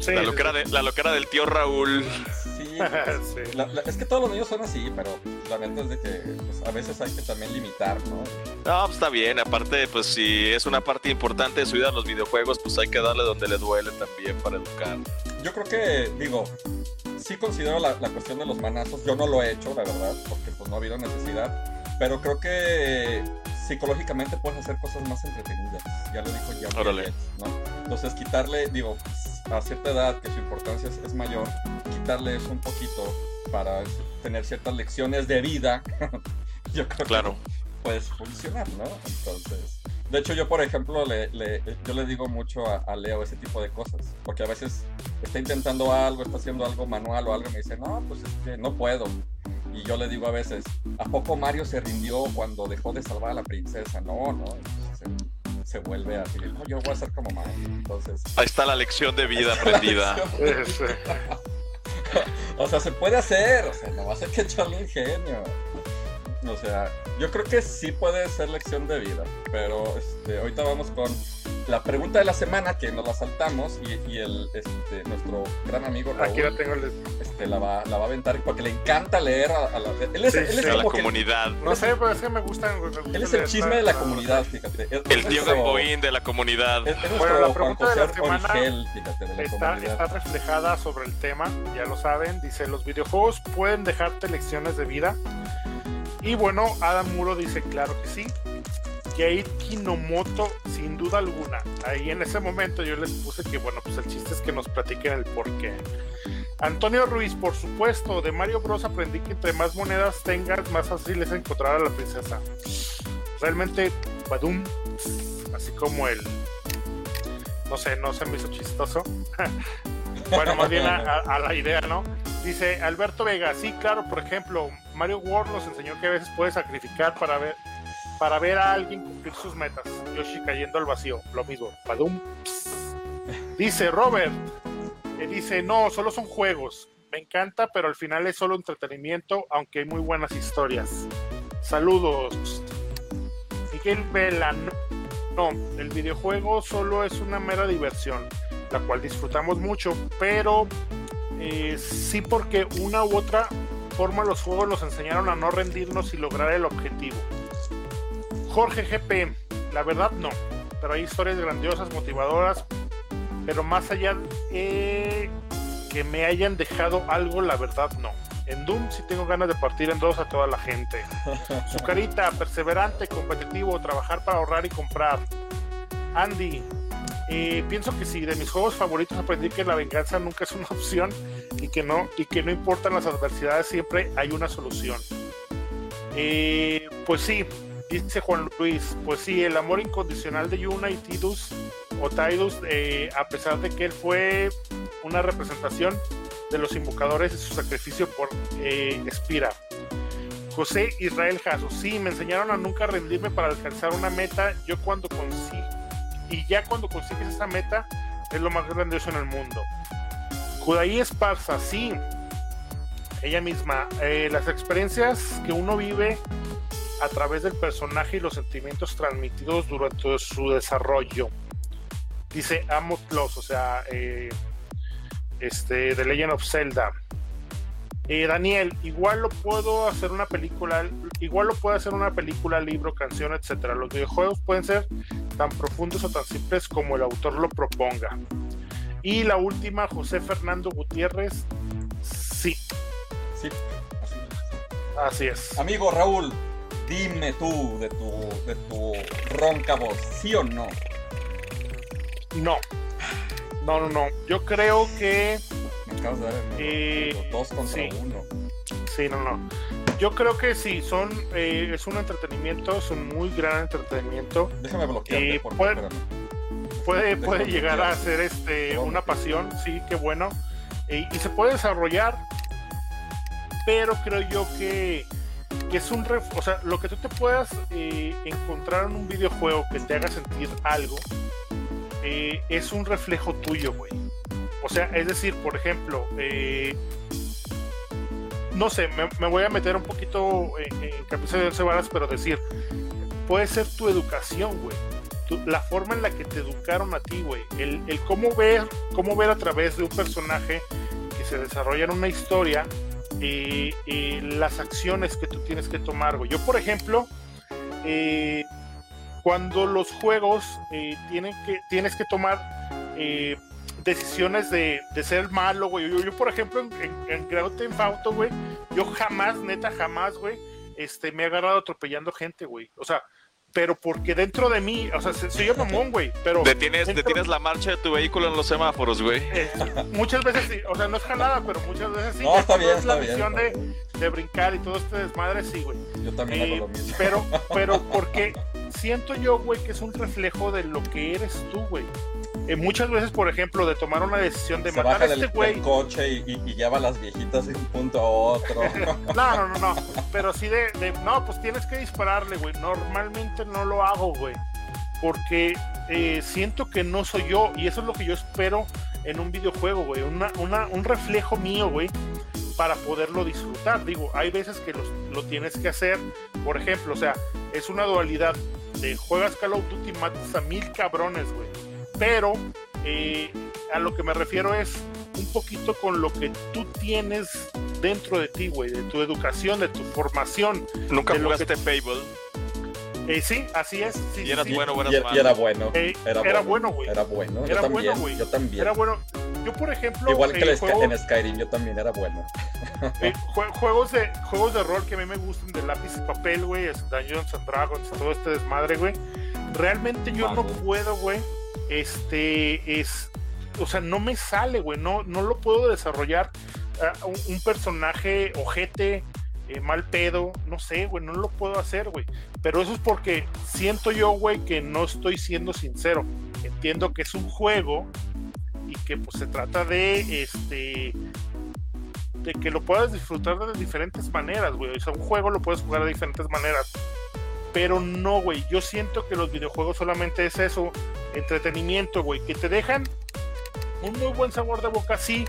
Sí, La sí, loquera, de, la loquera del tío Raúl. sí, la- la- es que todos los niños son así, pero la neta es de que pues, a veces hay que también limitar, ¿no? No, pues está bien. Aparte, pues si es una parte importante de su vida los videojuegos, pues hay que darle donde le duele también para educar. Yo creo que, digo, sí considero la, la cuestión de los manazos, yo no lo he hecho, la verdad, porque pues no ha habido necesidad, pero creo que psicológicamente puedes hacer cosas más entretenidas, ya lo dijo ya Órale. ¿no? Entonces quitarle, digo, a cierta edad que su importancia es, es mayor, quitarle eso un poquito para tener ciertas lecciones de vida, yo creo Claro. que puedes funcionar, ¿no? Entonces, de hecho yo por ejemplo le, le- yo le digo mucho a, a Leo ese tipo de cosas, porque a veces está intentando algo, está haciendo algo manual o algo y me dice, no, pues es que no puedo. Y yo le digo a veces, ¿a poco Mario se rindió cuando dejó de salvar a la princesa? No, no. Entonces, se, vuelve así, no, yo voy a ser como Mario. Entonces, Ahí está la lección de vida aprendida. O sea, se puede hacer, o sea, no va a ser que echarle ingenio. O sea, yo creo que sí puede ser lección de vida, pero este, ahorita vamos con la pregunta de la semana que nos la saltamos y, y el, este, nuestro gran amigo Raúl aquí la tengo. el- este, la, va, la va a aventar porque le encanta leer a, a la... Él es, Sí, él es sí. A la comunidad. No sé, pero es que me gustan. me gusta él es el chisme de la comunidad, fíjate. Es- El tío Gamboín de la comunidad. Es, Bueno, la pregunta de la semana Origel, fíjate, de la Está, comunidad. está reflejada sobre el tema, ya lo saben. Dice: Los videojuegos pueden dejarte lecciones de vida. Y bueno, Adam Muro dice: Claro que sí. Kate Kinomoto, sin duda alguna. Ahí en ese momento yo les puse que, bueno, pues el chiste es que nos platiquen el porqué. Antonio Ruiz, por supuesto, de Mario Bros. aprendí que entre más monedas tengas, más fácil es encontrar a la princesa. Realmente, badum, así como el. No sé, no se me hizo chistoso. bueno, más bien a la idea, ¿no? Dice Alberto Vega, sí, claro, por ejemplo, Mario World nos enseñó que a veces puedes sacrificar para ver para ver a alguien cumplir sus metas. Yoshi cayendo al vacío, lo mismo. Badum. Dice Robert, que dice, no, solo son juegos. Me encanta, pero al final es solo entretenimiento, aunque hay muy buenas historias. Saludos. Miguel Vela, no, no, el videojuego solo es una mera diversión, la cual disfrutamos mucho, pero eh, sí porque una u otra forma los juegos nos enseñaron a no rendirnos y lograr el objetivo. Jorge GP, la verdad no, pero hay historias grandiosas, motivadoras, pero más allá que me hayan dejado algo, la verdad no. En Doom sí tengo ganas de partir en dos a toda la gente. Su carita, perseverante, competitivo, trabajar para ahorrar y comprar. Andy, pienso que sí, de mis juegos favoritos aprendí que la venganza nunca es una opción y que no, y que no importan las adversidades, siempre hay una solución. Pues sí, dice Juan Luis, pues sí, el amor incondicional de Yuna y Tidus o Tidus, eh, a pesar de que él fue una representación de los invocadores y su sacrificio por eh, Spira. José Israel Jasso, sí, me enseñaron a nunca rendirme para alcanzar una meta. Yo cuando consigo, y ya cuando consigues esa meta, es lo más grandioso en el mundo. Judaí Esparza, sí, ella misma, eh, las experiencias que uno vive a través del personaje y los sentimientos transmitidos durante su desarrollo. dice Amos Plus, o sea, eh, este, The Legend of Zelda. Eh, Daniel, igual lo puedo hacer una película, igual lo puedo hacer una película, libro, canción, etcétera. Los videojuegos pueden ser tan profundos o tan simples como el autor lo proponga. Y la última, José Fernando Gutiérrez, sí. Sí, así es. Amigo Raúl, dime tú de tu, de tu ronca voz, ¿sí o no? No. No, no, no. Yo creo que. Me acabas de dar el Eh, dos contra sí. uno. Sí, no, no. Yo creo que sí, son, eh, es un entretenimiento, es un muy gran entretenimiento. Déjame bloquearte Eh, puede- espérame. Puede, puede de llegar a ser este, una pasión, sí, qué bueno. Eh, y se puede desarrollar, pero creo yo que, que es un... ref- o sea, lo que tú te puedas eh, encontrar en un videojuego que te haga sentir algo, eh, es un reflejo tuyo, güey. O sea, es decir, por ejemplo, eh, no sé, me, voy a meter un poquito en, en camisa de once varas, pero decir, puede ser tu educación, güey. La forma en la que te educaron a ti, güey. El, cómo ver, cómo ver a través de un personaje que se desarrolla en una historia eh, las acciones que tú tienes que tomar, güey. Yo, por ejemplo, eh, cuando los juegos eh, tienen que, tienes que tomar eh, decisiones de, de ser malo, güey. Yo, yo, por ejemplo, en, en, en Grand Theft Auto, güey, yo jamás, neta, jamás, güey, este, me he agarrado atropellando gente, güey. O sea, pero porque dentro de mí, o sea, se- soy yo mamón, güey, pero Detienes, dentro- detienes la marcha de tu vehículo en los semáforos, güey. eh, muchas veces sí, o sea, no es jalada, pero muchas veces sí. No, está bien, es la está bien. misión está de, bien. de brincar y todo este desmadre, sí, güey. Yo también Eh, hago lo mismo. Pero, pero porque siento yo, güey, que es un reflejo de lo que eres tú, güey. Eh, muchas veces, por ejemplo, de tomar una decisión de Se matar baja a este güey. coche y, y- y lleva a las viejitas de un punto a otro. No, no, no, no. Pero sí de, de- no, pues tienes que dispararle, güey. Normalmente no lo hago, güey. Porque eh, siento que no soy yo. Y eso es lo que yo espero en un videojuego, güey. Una, una- un reflejo mío, güey. Para poderlo disfrutar. Digo, hay veces que los- lo tienes que hacer. Por ejemplo, o sea, es una dualidad de juegas Call of Duty, matas a mil cabrones, güey. Pero eh, a lo que me refiero es un poquito con lo que tú tienes dentro de ti, güey, de tu educación, de tu formación. Nunca jugaste Fable. Eh, sí, así es. Sí, Y eras sí. bueno, buenas y era- y era bueno. Eh, Era, era bueno, güey. Era bueno. Era yo bueno, también. güey. yo también. Era bueno. Yo, por ejemplo, Igual que eh, juego- en Skyrim, yo también era bueno. eh, jue- juegos, de, juegos de rol que a mí me gustan de lápiz y papel, güey, Dungeons and Dragons, todo este desmadre, güey. Realmente yo no puedo, güey. Este es. O sea, no me sale, güey. No, no lo puedo desarrollar. ah, un, personaje ojete, eh, mal pedo, no sé, güey, no lo puedo hacer, güey. Pero eso es porque siento yo, güey, que no estoy siendo sincero. Entiendo que es un juego y que pues se trata de este de que lo puedas disfrutar de diferentes maneras, güey. O sea, un juego lo puedes jugar de diferentes maneras. Pero no, güey. Yo siento que los videojuegos solamente es eso, entretenimiento, güey, que te dejan un muy buen sabor de boca, sí,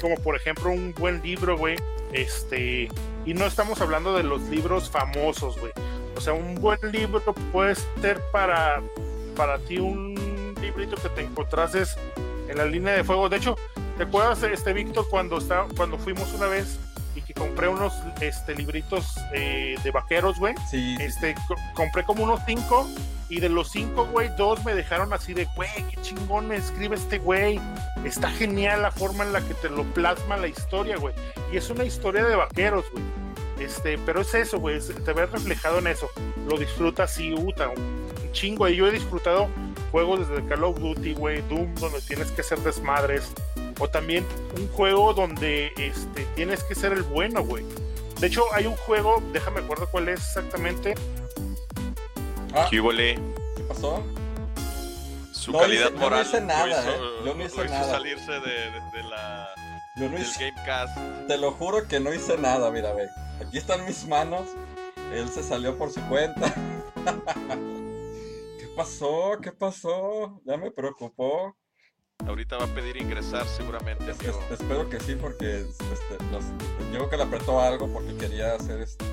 como por ejemplo un buen libro, güey. Este, y no estamos hablando de los libros famosos, güey. O sea, un buen libro puede ser para, para ti un librito que te encontrases en la línea de fuego. De hecho, ¿te acuerdas, este Víctor, cuando, está, cuando fuimos una vez y que compré unos este, libritos eh, de vaqueros, güey? Sí, sí, Este, co- compré como unos cinco y de los cinco, güey, dos me dejaron así de, güey, qué chingón escribe este güey. Está genial la forma en la que te lo plasma la historia, güey. Y es una historia de vaqueros, güey. Este, pero es eso, güey, es- te ves reflejado en eso. Lo disfrutas y uta, un, un chingo. Y yo he disfrutado juegos desde Call of Duty, güey, Doom, donde tienes que hacer desmadres. O también un juego donde este, tienes que ser el bueno, güey. De hecho, hay un juego, déjame acuerdo cuál es exactamente. Ah, ¿Qué? ¿Qué pasó? Su No calidad hice- yo no moral. hice nada, lo hizo, eh. Yo no hice lo hizo nada. salirse de, de- de la, Yo no del hice, Gamecast. te lo juro que no hice nada, mira, ve. Aquí están mis manos. Él se salió por su cuenta. ¿Qué pasó? ¿Qué pasó? Ya me preocupó. Ahorita va a pedir ingresar seguramente. Es- es- espero que sí, porque este, yo creo que le apretó algo porque quería hacer este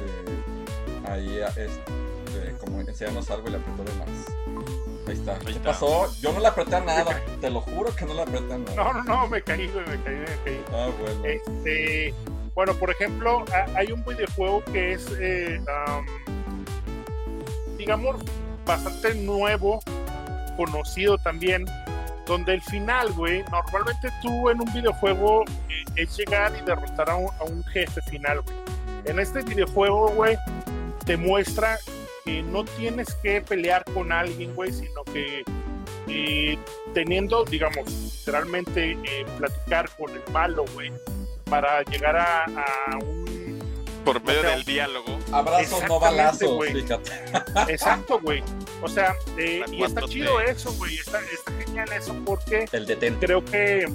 ahí este, como enseñarnos algo y le apretó de más. Ahí está. ¿Qué pasó? Yo no le apreté a nada. Te lo juro que no le apreté a nada. No, no, no, me caí, me caí, me caí. Ah, bueno. Este, bueno, por ejemplo, hay un videojuego que es, eh, digamos, bastante nuevo, conocido también, donde el final, güey, normalmente tú en un videojuego eh, es llegar y derrotar a un, jefe final, güey. En este videojuego, güey, te muestra que no tienes que pelear con alguien, güey, sino que eh, teniendo, digamos, literalmente eh, platicar con el malo, güey, para llegar a, un... Por medio del diálogo. Abrazos, no balazos, Exacto, güey. O sea, eh, y está chido eso, güey. Está, genial eso porque el detente. creo que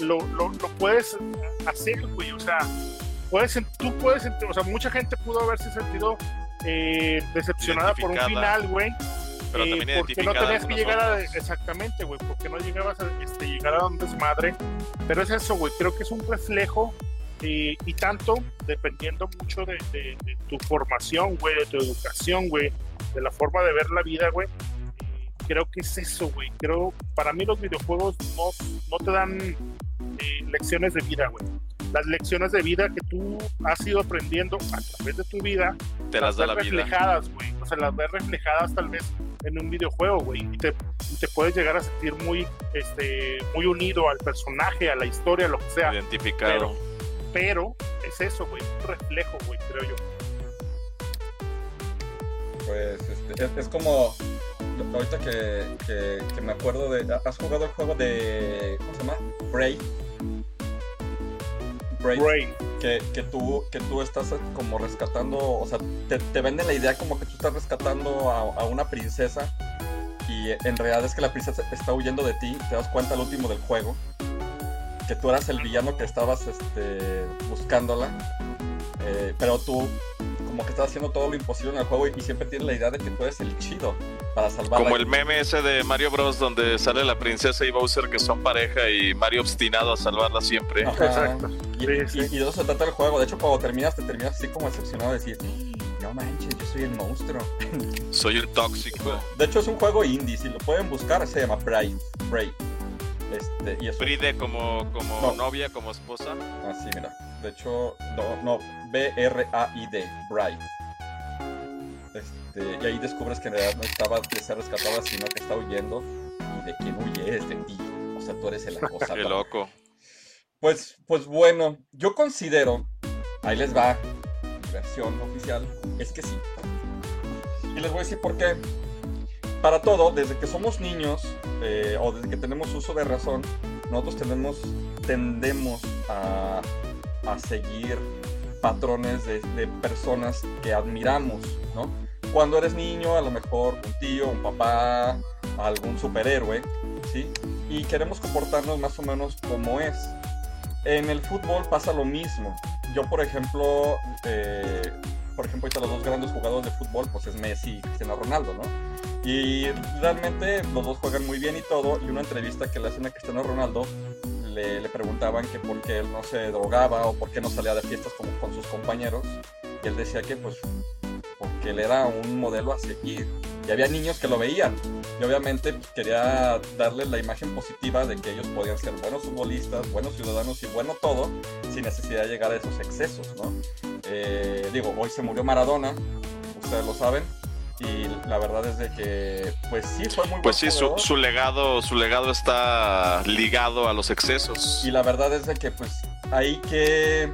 lo, lo, puedes hacer, güey. O sea, puedes, tú puedes, o sea, mucha gente pudo haberse sentido eh, decepcionada por un final, güey. Pero también eh, porque no tenías que llegar a, exactamente, güey, porque no llegabas a este, llegar a un desmadre. Pero es eso, güey, creo que es un reflejo y tanto, dependiendo mucho de, de tu formación, güey, de tu educación, güey, de la forma de ver la vida, güey. Creo que es eso, güey. Creo, para mí los videojuegos no, no te dan eh, lecciones de vida, güey. Las lecciones de vida que tú has ido aprendiendo a través de tu vida, te las, da la reflejadas, güey. O sea, las ves reflejadas tal vez en un videojuego, güey. Y te, te, puedes llegar a sentir muy, este, muy unido al personaje, a la historia, lo que sea. Identificado. Pero, pero es eso, güey. Un reflejo, güey, creo yo pues este, es, como ahorita que, me acuerdo de has jugado el juego de ¿cómo se llama? Brave Brave, Que, que, tú que tú estás como rescatando o sea te, te venden la idea como que tú estás rescatando a, una princesa y en realidad es que la princesa está huyendo de ti te das cuenta al último del juego que tú eras el villano que estabas este, buscándola eh, pero tú como que estás haciendo todo lo imposible en el juego y, siempre tienes la idea de que tú eres el chido para salvarla. Como el meme ese de Mario Bros. donde sale la princesa y Bowser que son pareja y Mario obstinado a salvarla siempre. Exacto. Y, de eso se trata el juego. De hecho, cuando terminas, te terminas así como decepcionado de decir, no manches, yo soy el monstruo. Soy el tóxico. De hecho, es un juego indie. Si lo pueden buscar, se llama Brave. Brave. Este, y Bride como, como novia, como esposa. Así, mira. De hecho, no, no, B-R-A-I-D, Bright. Este, y ahí descubres que en realidad no estaba de ser rescatada, sino que está huyendo. Y de quien huye es de ti. O sea, tú eres el acosador. Qué loco. Pues, pues bueno, yo considero, ahí les va, versión oficial, es que sí. Y les voy a decir por qué. Para todo, desde que somos niños eh, o desde que tenemos uso de razón, nosotros tendemos a a seguir patrones de, personas que admiramos, ¿no? Cuando eres niño, a lo mejor un tío, un papá, algún superhéroe, ¿sí? Y queremos comportarnos más o menos como es. En el fútbol pasa lo mismo. Yo, por ejemplo, eh, por ejemplo, ahorita los dos grandes jugadores de fútbol, pues es Messi y Cristiano Ronaldo, ¿no? Y realmente los dos juegan muy bien y todo. Y una entrevista que le hacen a Cristiano Ronaldo, le, preguntaban que por qué él no se drogaba o por qué no salía de fiestas como con sus compañeros. Y él decía que pues porque él era un modelo a seguir. Y había niños que lo veían. Y obviamente pues, quería darle la imagen positiva de que ellos podían ser buenos futbolistas, buenos ciudadanos y bueno todo, sin necesidad de llegar a esos excesos, ¿no? Eh, digo, hoy se murió Maradona, ustedes lo saben, y la verdad es de que pues sí fue muy pues sí su, legado su legado está ligado a los excesos. Y la verdad es de que pues ahí que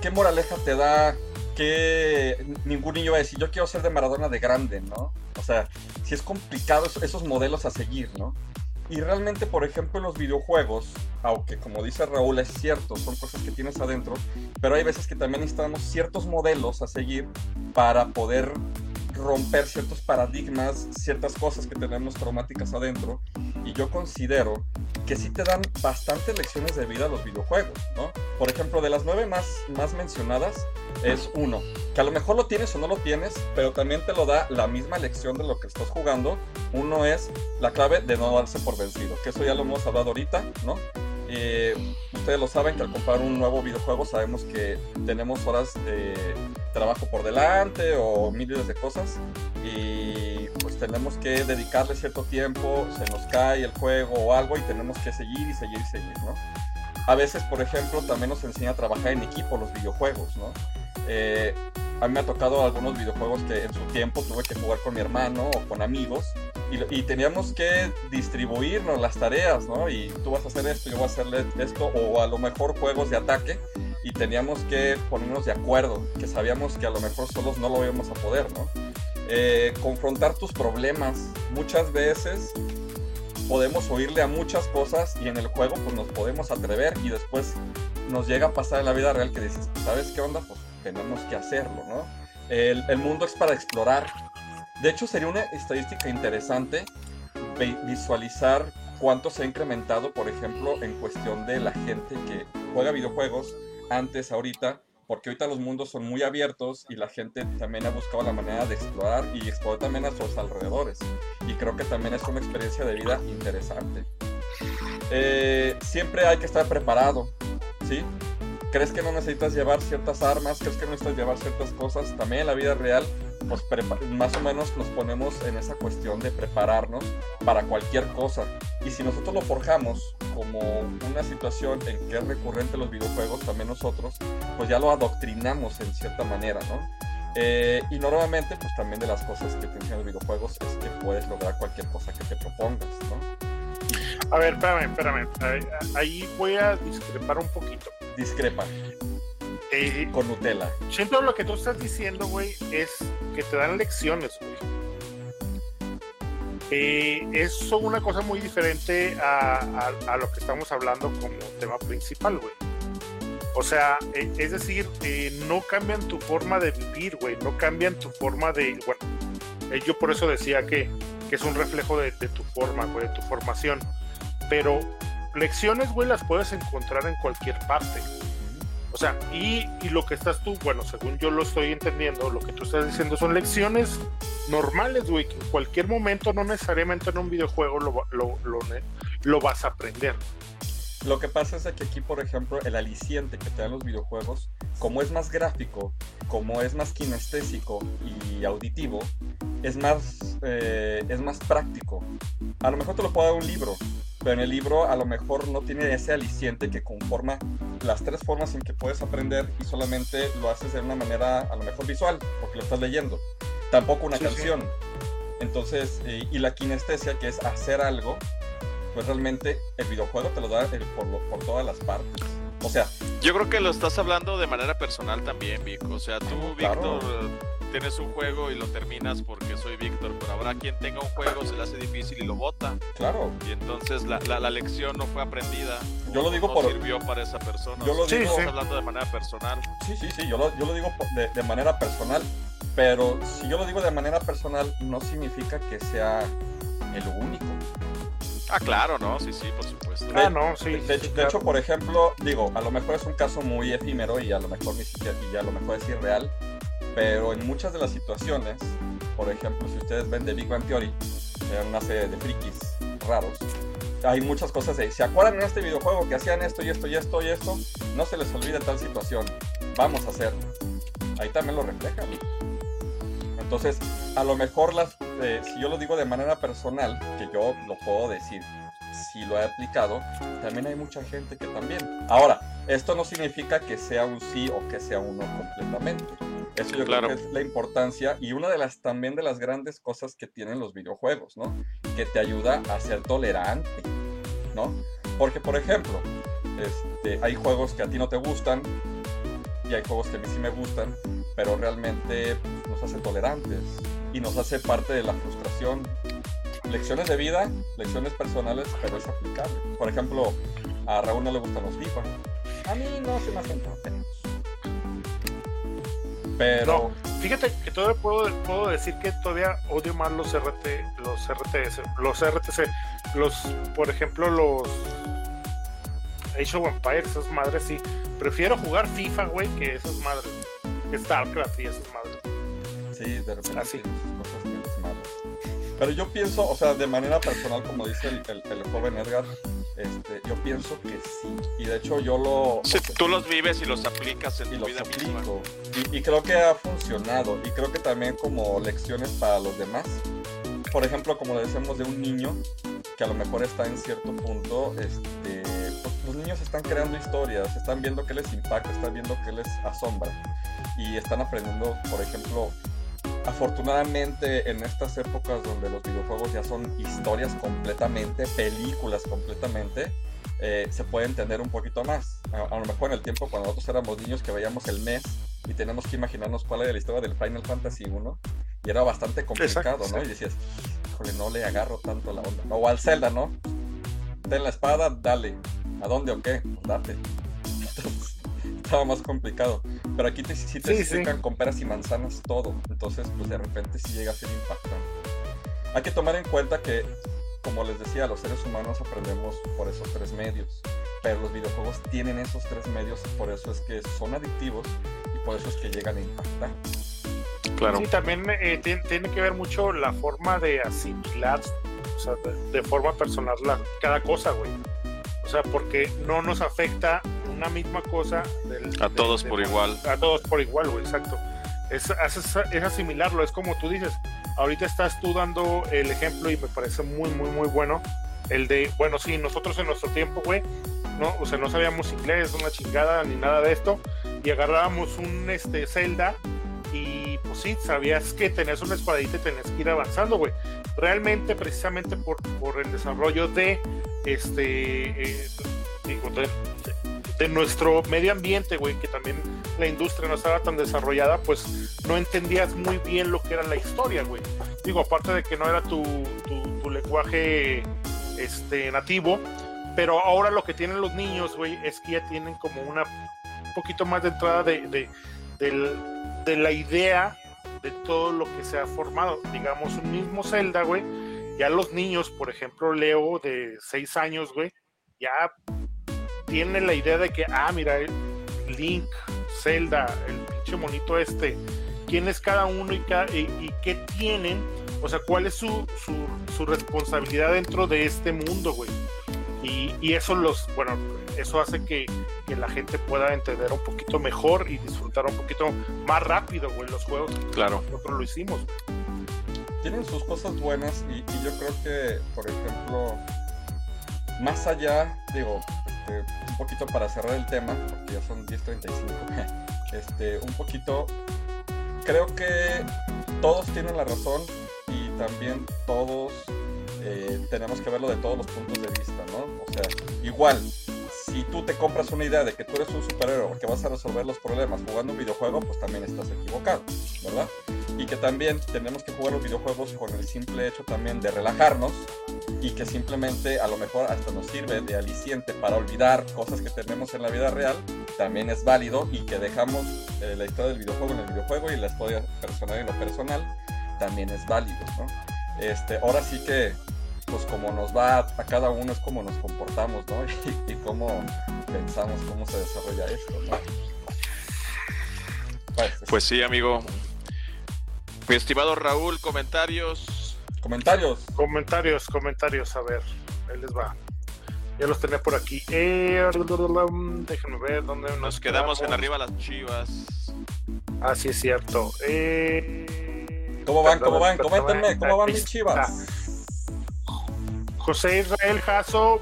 qué moraleja te da que ningún niño va a decir yo quiero ser de Maradona de grande no o sea si es complicado esos modelos a seguir no y realmente, por ejemplo, los videojuegos, aunque como dice Raúl es cierto, son cosas que tienes adentro, pero hay veces que también necesitamos ciertos modelos a seguir para poder romper ciertos paradigmas, ciertas cosas que tenemos traumáticas adentro. Y yo considero que sí te dan bastantes lecciones de vida los videojuegos, ¿no? Por ejemplo, de las nueve más, más mencionadas, es uno, que a lo mejor lo tienes o no lo tienes, pero también te lo da la misma lección de lo que estás jugando. Uno es la clave de no darse por vencido, que eso ya lo hemos hablado ahorita, ¿no? Eh, ustedes lo saben que al comprar un nuevo videojuego sabemos que tenemos horas de trabajo por delante o miles de cosas y pues tenemos que dedicarle cierto tiempo, se nos cae el juego o algo y tenemos que seguir y seguir y seguir, ¿no? A veces, por ejemplo, también nos enseña a trabajar en equipo los videojuegos, ¿no? Eh, a mí me ha tocado algunos videojuegos que en su tiempo tuve que jugar con mi hermano o con amigos y, teníamos que distribuirnos las tareas, ¿no? Y tú vas a hacer esto, yo voy a hacerle esto, o a lo mejor juegos de ataque y teníamos que ponernos de acuerdo, que sabíamos que a lo mejor solos no lo íbamos a poder, ¿no? Eh, confrontar tus problemas. Muchas veces podemos oírle a muchas cosas y en el juego pues nos podemos atrever y después nos llega a pasar en la vida real que dices, ¿sabes qué onda? Pues tenemos que hacerlo, ¿no? El mundo es para explorar. De hecho, sería una estadística interesante visualizar cuánto se ha incrementado, por ejemplo, en cuestión de la gente que juega videojuegos antes, ahorita, porque ahorita los mundos son muy abiertos y la gente también ha buscado la manera de explorar y explorar también a sus alrededores. Y creo que también es una experiencia de vida interesante. Eh, siempre hay que estar preparado, ¿sí? ¿Crees que no necesitas llevar ciertas armas? ¿Crees que no necesitas llevar ciertas cosas? También en la vida real, pues más o menos nos ponemos en esa cuestión de prepararnos para cualquier cosa. Y si nosotros lo forjamos como una situación en que es recurrente los videojuegos, también nosotros, pues ya lo adoctrinamos en cierta manera, ¿no? Eh, y normalmente, pues también de las cosas que tienen los videojuegos es que puedes lograr cualquier cosa que te propongas, ¿no? A ver, espérame, espérame. Ahí voy a discrepar un poquito discrepa. Eh, con Nutella. Siento lo que tú estás diciendo, güey, es que te dan lecciones, güey. Eh, es una cosa muy diferente a, lo que estamos hablando como tema principal, güey. O sea, eh, es decir, no cambian tu forma de vivir, güey, no cambian tu forma de... Bueno, yo por eso decía que, que es un reflejo de, tu forma, güey, de tu formación. Pero lecciones, güey, las puedes encontrar en cualquier parte. O sea, y, lo que estás tú, bueno, según yo lo estoy entendiendo, lo que tú estás diciendo son lecciones normales, güey, que en cualquier momento, no necesariamente en un videojuego, lo, lo, lo, vas a aprender. Lo que pasa es que aquí, por ejemplo, el aliciente que te dan los videojuegos, como es más gráfico, como es más kinestésico y auditivo, es más, eh, es más práctico. A lo mejor te lo puedo dar un libro, pero en el libro a lo mejor no tiene ese aliciente que conforma las tres formas en que puedes aprender y solamente lo haces de una manera a lo mejor visual, porque lo estás leyendo. Tampoco una canción. Entonces, eh, y la kinestesia, que es hacer algo, pues realmente el videojuego te lo da por, por todas las partes. O sea, yo creo que lo estás hablando de manera personal también, Vico. O sea, tú, Víctor, tienes un juego y lo terminas porque soy Víctor, pero habrá quien tenga un juego, se le hace difícil y lo bota. Claro. Y entonces la, la, lección no fue aprendida. Yo lo digo no por. sirvió para esa persona. Yo lo digo. Estás hablando de manera personal. Sí, sí, sí. Yo lo, yo lo digo de, de manera personal. Pero si yo lo digo de manera personal, no significa que sea el único. Ah, claro, no, sí, sí, por supuesto. Ah, no, sí. De, hecho, por ejemplo, digo, a lo mejor es un caso muy efímero y a lo mejor ni siquiera, y a lo mejor es irreal, pero en muchas de las situaciones, por ejemplo, si ustedes ven de Big Bang Theory, una serie de frikis raros, hay muchas cosas de, ¿se acuerdan en este videojuego que hacían esto y esto y esto y esto? No se les olvide tal situación, vamos a hacerlo. Ahí también lo reflejan. Entonces, a lo mejor las, eh, si yo lo digo de manera personal, que yo lo puedo decir, si lo he aplicado, también hay mucha gente que también. Ahora, esto no significa que sea un sí o que sea un no completamente. Eso yo creo que es la importancia y una de las también de las grandes cosas que tienen los videojuegos, ¿no? Que te ayuda a ser tolerante, ¿no? Porque, por ejemplo, este, hay juegos que a ti no te gustan y hay juegos que a mí sí me gustan, pero realmente nos hace tolerantes y nos hace parte de la frustración. Lecciones de vida, lecciones personales, pero es aplicable. Por ejemplo, a Raúl no le gustan los FIFA. A mí no se me hacen pero. fíjate que todavía puedo, puedo decir que todavía odio más los RT, los RTS, los RTC, los, por ejemplo, los Age of Empires, esas madres sí. Prefiero jugar FIFA, güey, que esas madres. StarCraft y esas madres. Sí, de repente. Así. Pero yo pienso, o sea, de manera personal, como dice el, el joven Edgar, este, yo pienso que sí. Y de hecho yo lo... tú los vives y los aplicas en tu vida misma. Y, y, creo que ha funcionado. Y creo que también como lecciones para los demás. por ejemplo, como le decimos de un niño, que a lo mejor está en cierto punto, este, pues, los niños están creando historias, están viendo que les impacta, están viendo que les asombra y están aprendiendo, por ejemplo, afortunadamente en estas épocas donde los videojuegos ya son historias completamente, películas completamente, eh, se puede entender un poquito más. A, lo mejor en el tiempo cuando nosotros éramos niños que veíamos el mes y tenemos que imaginarnos cuál era la historia del Final Fantasy 1 y era bastante complicado, ¿no? Y decías, híjole, no le agarro tanto la onda. O al Zelda, ¿no? Ten la espada, dale. ¿A dónde o qué? Pues date. Estaba más complicado. Pero aquí te, sí te explican con peras y manzanas todo. Entonces, pues de repente sí llega a ser impactante. Hay que tomar en cuenta que, como les decía, los seres humanos aprendemos por esos tres medios. Pero los videojuegos tienen esos tres medios, por eso es que son adictivos y por eso es que llegan a impactar. Claro. Sí, también eh, tiene, que ver mucho la forma de asimilar, o sea, de, forma personal la, cada cosa, güey. O sea, porque no nos afecta una misma cosa. a todos por igual. A todos por igual, güey, exacto. Es, es, es, asimilarlo, es como tú dices. Ahorita estás tú dando el ejemplo y me parece muy, muy, muy bueno. El de, bueno, sí, nosotros en nuestro tiempo, güey, no, o sea, no sabíamos inglés, una chingada, ni nada de esto, y agarrábamos un este, Zelda y pues sí, sabías que tenías una espadita y tenías que ir avanzando, güey. Realmente, precisamente por, por el desarrollo de este eh, de, nuestro medio ambiente, güey, que también la industria no estaba tan desarrollada, pues no entendías muy bien lo que era la historia, güey. Digo, aparte de que no era tu, tu, lenguaje este, nativo, pero ahora lo que tienen los niños, güey, es que ya tienen como una un poquito más de entrada de, de la idea de todo lo que se ha formado. Digamos, un mismo Zelda, güey. Ya los niños, por ejemplo, Leo de 6 años, güey, ya tienen la idea de que, ah, mira, Link, Zelda, el pinche monito este, quién es cada uno y, y, qué tienen, o sea, cuál es su, su, responsabilidad dentro de este mundo, güey. Y, y, eso los, bueno, eso hace que, que, la gente pueda entender un poquito mejor y disfrutar un poquito más rápido, güey, los juegos. Claro. Nosotros lo hicimos. Tienen sus cosas buenas y, y yo creo que, por ejemplo, más allá, digo, este, un poquito para cerrar el tema, porque ya son 10.35, este, un poquito, creo que todos tienen la razón y también todos eh, tenemos que verlo de todos los puntos de vista, ¿no? O sea, igual, si tú te compras una idea de que tú eres un superhéroe que vas a resolver los problemas jugando un videojuego, pues también estás equivocado, ¿verdad? Y que también tenemos que jugar los videojuegos con el simple hecho también de relajarnos y que simplemente a lo mejor hasta nos sirve de aliciente para olvidar cosas que tenemos en la vida real, también es válido y que dejamos eh, la historia del videojuego en el videojuego y la historia personal en lo personal, también es válido, ¿no? Este, ahora sí que, pues como nos va a, cada uno es como nos comportamos, ¿no? Y, y, cómo pensamos cómo se desarrolla esto, ¿no? Pues, pues sí, amigo. Mi estimado Raúl, comentarios. Comentarios. Comentarios, comentarios, a ver, ahí les va. Ya los tenía por aquí. Eh, déjenme ver dónde nos, quedamos, en arriba las chivas. Ah, sí, es cierto. Eh, ¿Cómo van? ¿Cómo van? Coméntenme, ¿cómo van mis chivas? José Israel Jasso,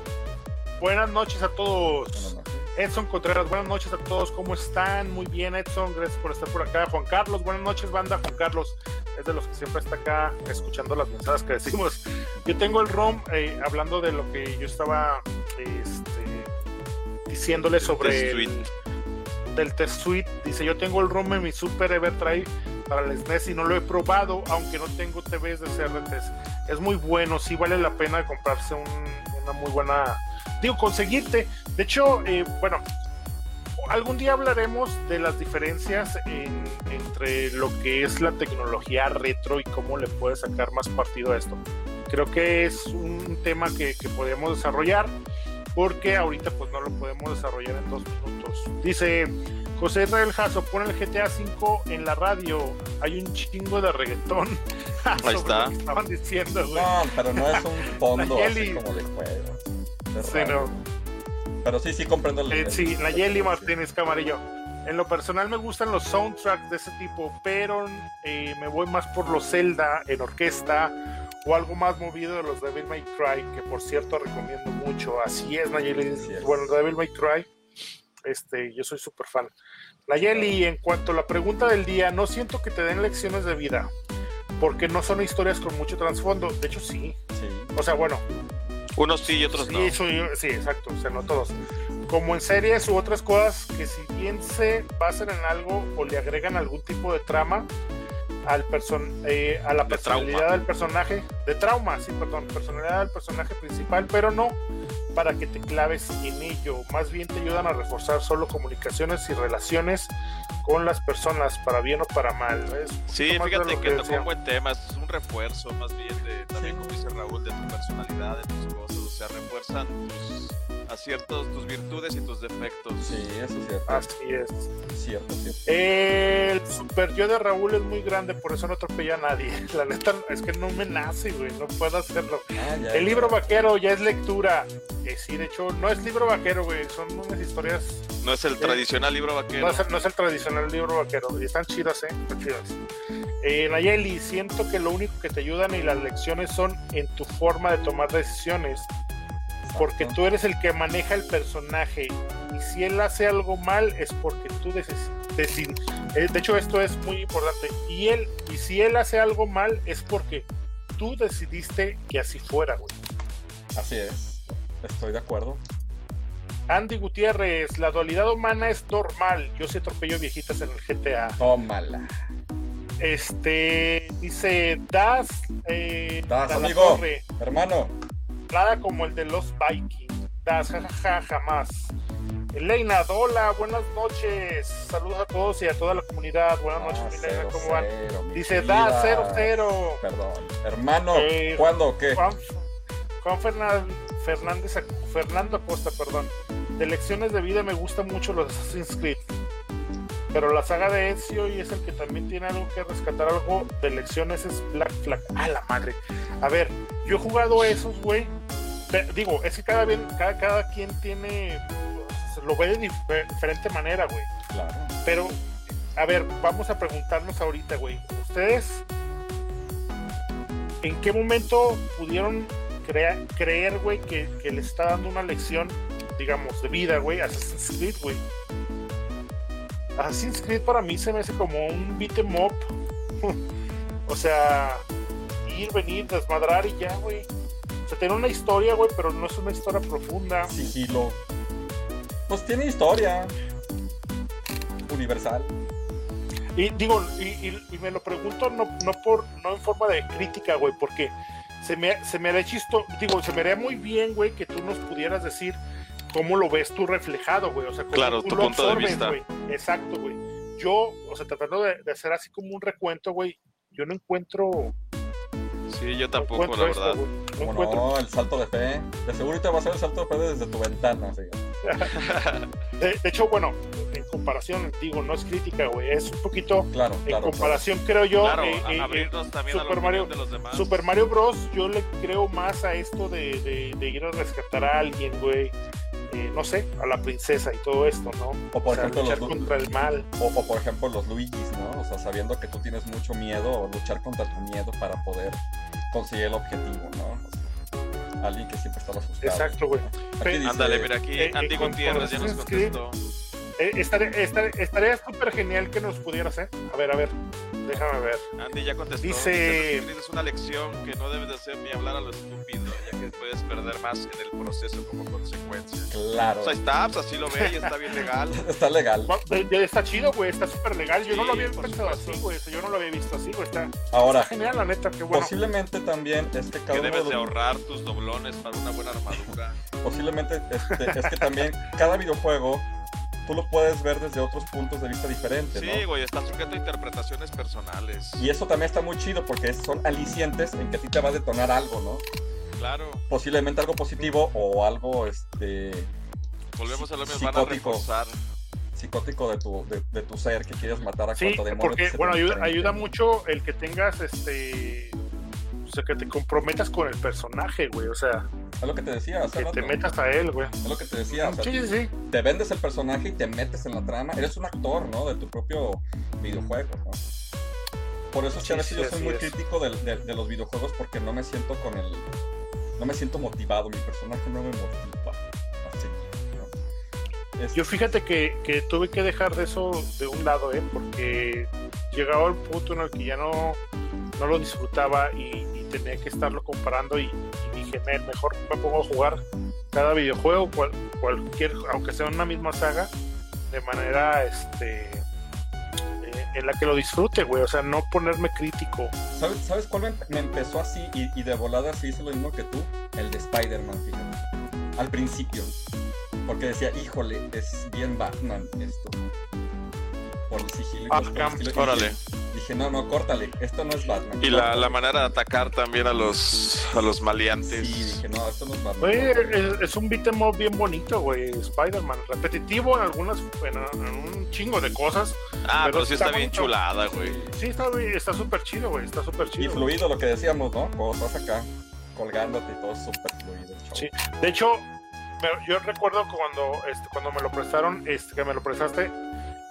buenas noches a todos. Edson Contreras, buenas noches a todos, ¿cómo están? Muy bien, Edson, gracias por estar por acá. Juan Carlos, buenas noches, banda. Juan Carlos es de los que siempre está acá escuchando las mensajes que decimos. Yo tengo el ROM, eh, hablando de lo que yo estaba este, diciéndole sobre el, del test suite. Dice: Yo tengo el ROM en mi Super Evertry para el SNES y no lo he probado, aunque no tengo TVs de CRTs. Es muy bueno, sí vale la pena comprarse una muy buena digo, conseguirte. De hecho, eh, bueno, algún día hablaremos de las diferencias entre lo que es la tecnología retro y cómo le puedes sacar más partido a esto. Creo que es un tema que, podemos desarrollar porque ahorita pues no lo podemos desarrollar en dos minutos. Dice José Israel Jasso, pone el GTA V en la radio, hay un chingo de reggaetón. Ahí está. Estaban diciendo, No, pero no es un fondo así como de juego. Pero sí, sí comprendo el, eh, Sí, Nayeli Martínez Camarillo. En lo personal me gustan los soundtracks de ese tipo, pero eh, me voy más por los Zelda en orquesta o algo más movido de los Devil May Cry, que por cierto recomiendo mucho. Así es, Nayeli. Bueno, Devil May Cry, este, yo soy súper fan. Nayeli, en cuanto a la pregunta del día, no siento que te den lecciones de vida, porque no son historias con mucho trasfondo. De hecho, sí. sí. O sea, bueno. Unos sí y otros no. sí, exacto, o sea, no todos. Como en series u otras cosas que si bien se basan en algo o le agregan algún tipo de trama, al person eh, a la personalidad del personaje, de trauma, sí, perdón, personalidad del personaje principal, pero no para que te claves en ello, más bien te ayudan a reforzar solo comunicaciones y relaciones con las personas, para bien o para mal. Sí, fíjate que, tocó un buen tema, es un refuerzo más bien de, también como dice Raúl, de tu personalidad, de tus cosas, o sea, refuerzan tus aciertos, tus virtudes y tus defectos. Sí, eso es cierto. Así es. Cierto, cierto. El super yo de Raúl es muy grande, por eso no atropella a nadie. La neta es que no me nace, güey, no puedo hacerlo. Ah, el libro vaquero ya es lectura. Eh, sí, de hecho, no es libro vaquero, güey, son unas historias. No es el tradicional libro vaquero. No es, el, tradicional libro vaquero, y están chidas, ¿eh? Están chidas. Eh, Nayeli, siento que lo único que te ayudan y las lecciones son en tu forma de tomar decisiones porque tú eres el que maneja el personaje y si él hace algo mal es porque tú decides. Eh, de hecho esto es muy importante y él y si él hace algo mal es porque tú decidiste que así fuera, güey. Así es, estoy de acuerdo. Andy Gutiérrez, la dualidad humana es normal. Yo sí atropello viejitas en el GTA. Tómala. Este dice Das. Eh, das, amigo. Hermano como el de los Vikings. Jajaja, jamás. Elena, hola, buenas noches. Saludos a todos y a toda la comunidad. Buenas ah, noches, Elena, ¿cómo van? Dice, da 0-0. Perdón. Hermano, eh, ¿cuándo qué? Juan, Juan Fernández, Fernando Acosta, perdón. De lecciones de vida me gustan mucho los Assassin's Creed. Pero la saga de Ezio y es el que también tiene algo que rescatar algo de lecciones es Black Flag. A la madre. A ver, yo he jugado esos, güey. Digo, es que cada, bien, cada, cada quien tiene. Lo ve de diferente manera, güey. Claro. Pero, a ver, vamos a preguntarnos ahorita, güey. ¿Ustedes en qué momento pudieron creer, güey, que, que le está dando una lección, digamos, de vida, güey, a Assassin's Creed, güey? Assassin's Creed para mí se me hace como un beat em up. o sea, ir, venir, desmadrar y ya, güey. O sea, tiene una historia, güey, pero no es una historia profunda. Sigilo. Pues tiene historia. Universal. Y digo, y, me lo pregunto no, no por, no en forma de crítica, güey, porque se me, se me haría chisto, digo, se me haría muy bien, güey, que tú nos pudieras decir cómo lo ves tú reflejado, güey. O sea, claro, tu punto de vista. Exacto, güey. Yo, o sea, tratando de, hacer así como un recuento, güey, yo no encuentro. Sí, yo tampoco, la verdad. no, no, el salto de fe. De seguro te va a hacer el salto de fe desde tu ventana, de, hecho, bueno, en comparación, digo, no es crítica, güey, es un poquito. Claro, En comparación, creo yo. Claro, eh, eh, eh también Super, Mario, de los demás. Super Mario Bros. Yo le creo más a esto de, de, de ir a rescatar a alguien, güey eh, no sé, a la princesa y todo esto, ¿no? O por ejemplo, luchar contra el mal. O, por ejemplo los Luigis, ¿no? O sea, sabiendo que tú tienes mucho miedo, o luchar contra tu miedo para poder conseguir el objetivo, ¿no? alguien que siempre está asustado. Exacto, güey. Ándale, mira aquí, eh, Andy Gutiérrez ya nos contestó. Eh, estaría súper genial que nos pudiera hacer. A ver, a ver. Déjame ver. Andy ya contestó. Dice. Es una lección que no debes de hacer ni hablar a lo estúpido, ya que puedes perder más en el proceso como consecuencia. Claro. O sea, está, pues así lo ve y está bien legal. está legal. Está chido, güey. Está súper legal. Yo no lo había pensado así, güey. Yo no lo había visto así, güey. Está, Ahora, genial, la neta. Qué bueno. Posiblemente también este Que debes de ahorrar tus doblones para una buena armadura. Posiblemente este, es que también cada videojuego tú lo puedes ver desde otros puntos de vista diferentes. Sí, güey, está sujeto a interpretaciones personales. Y eso también está muy chido porque son alicientes en que a ti te va a detonar algo, ¿no? Claro. Posiblemente algo positivo o algo, este... Volvemos a lo mismo, van a reforzar psicótico de tu, de, tu ser que quieres matar a sí, porque bueno ayuda, ayuda mucho el que tengas este o sea, que te comprometas con el personaje, güey. O sea, es lo que te decía. que te metas a él, güey. Es lo que te decía. sí, sí, sí. Te vendes el personaje y te metes en la trama. Eres un actor, ¿no? De tu propio videojuego, ¿no? Por eso, sí, yo soy muy crítico de, de, los videojuegos porque no me siento con el. No me siento motivado, mi personaje no me motiva Yo fíjate que, que, tuve que dejar de eso de un lado, ¿eh? porque llegaba el punto en el que ya no, no lo disfrutaba y, tenía que estarlo comparando y, dije, mejor me pongo a jugar cada videojuego, cualquier, aunque sea una misma saga, de manera este en la que lo disfrute, güey. O sea, no ponerme crítico. ¿Sabes, ¿sabes cuál me, empezó así y, de volada sí hice lo mismo que tú? El de Spider-Man, fíjate. Al principio. Porque decía, híjole, es bien Batman esto. Por el sigilo. Ah, órale dije, no, no, córtale, esto no es Batman. Y la, la, manera de atacar también a los, a los maleantes. Sí, dije, no, esto no es Batman. Es, es, un beat'em up bien bonito, güey, Spider-Man. Repetitivo en algunas, en, un chingo de cosas. Ah, pero, sí está, bien chulada, güey. Sí, está súper chido, güey, está súper chido. Y fluido, lo que decíamos, ¿no? Cuando estás acá colgándote y todo súper fluido. Sí, de hecho, yo recuerdo cuando, este, cuando me lo prestaron, este, que me lo prestaste,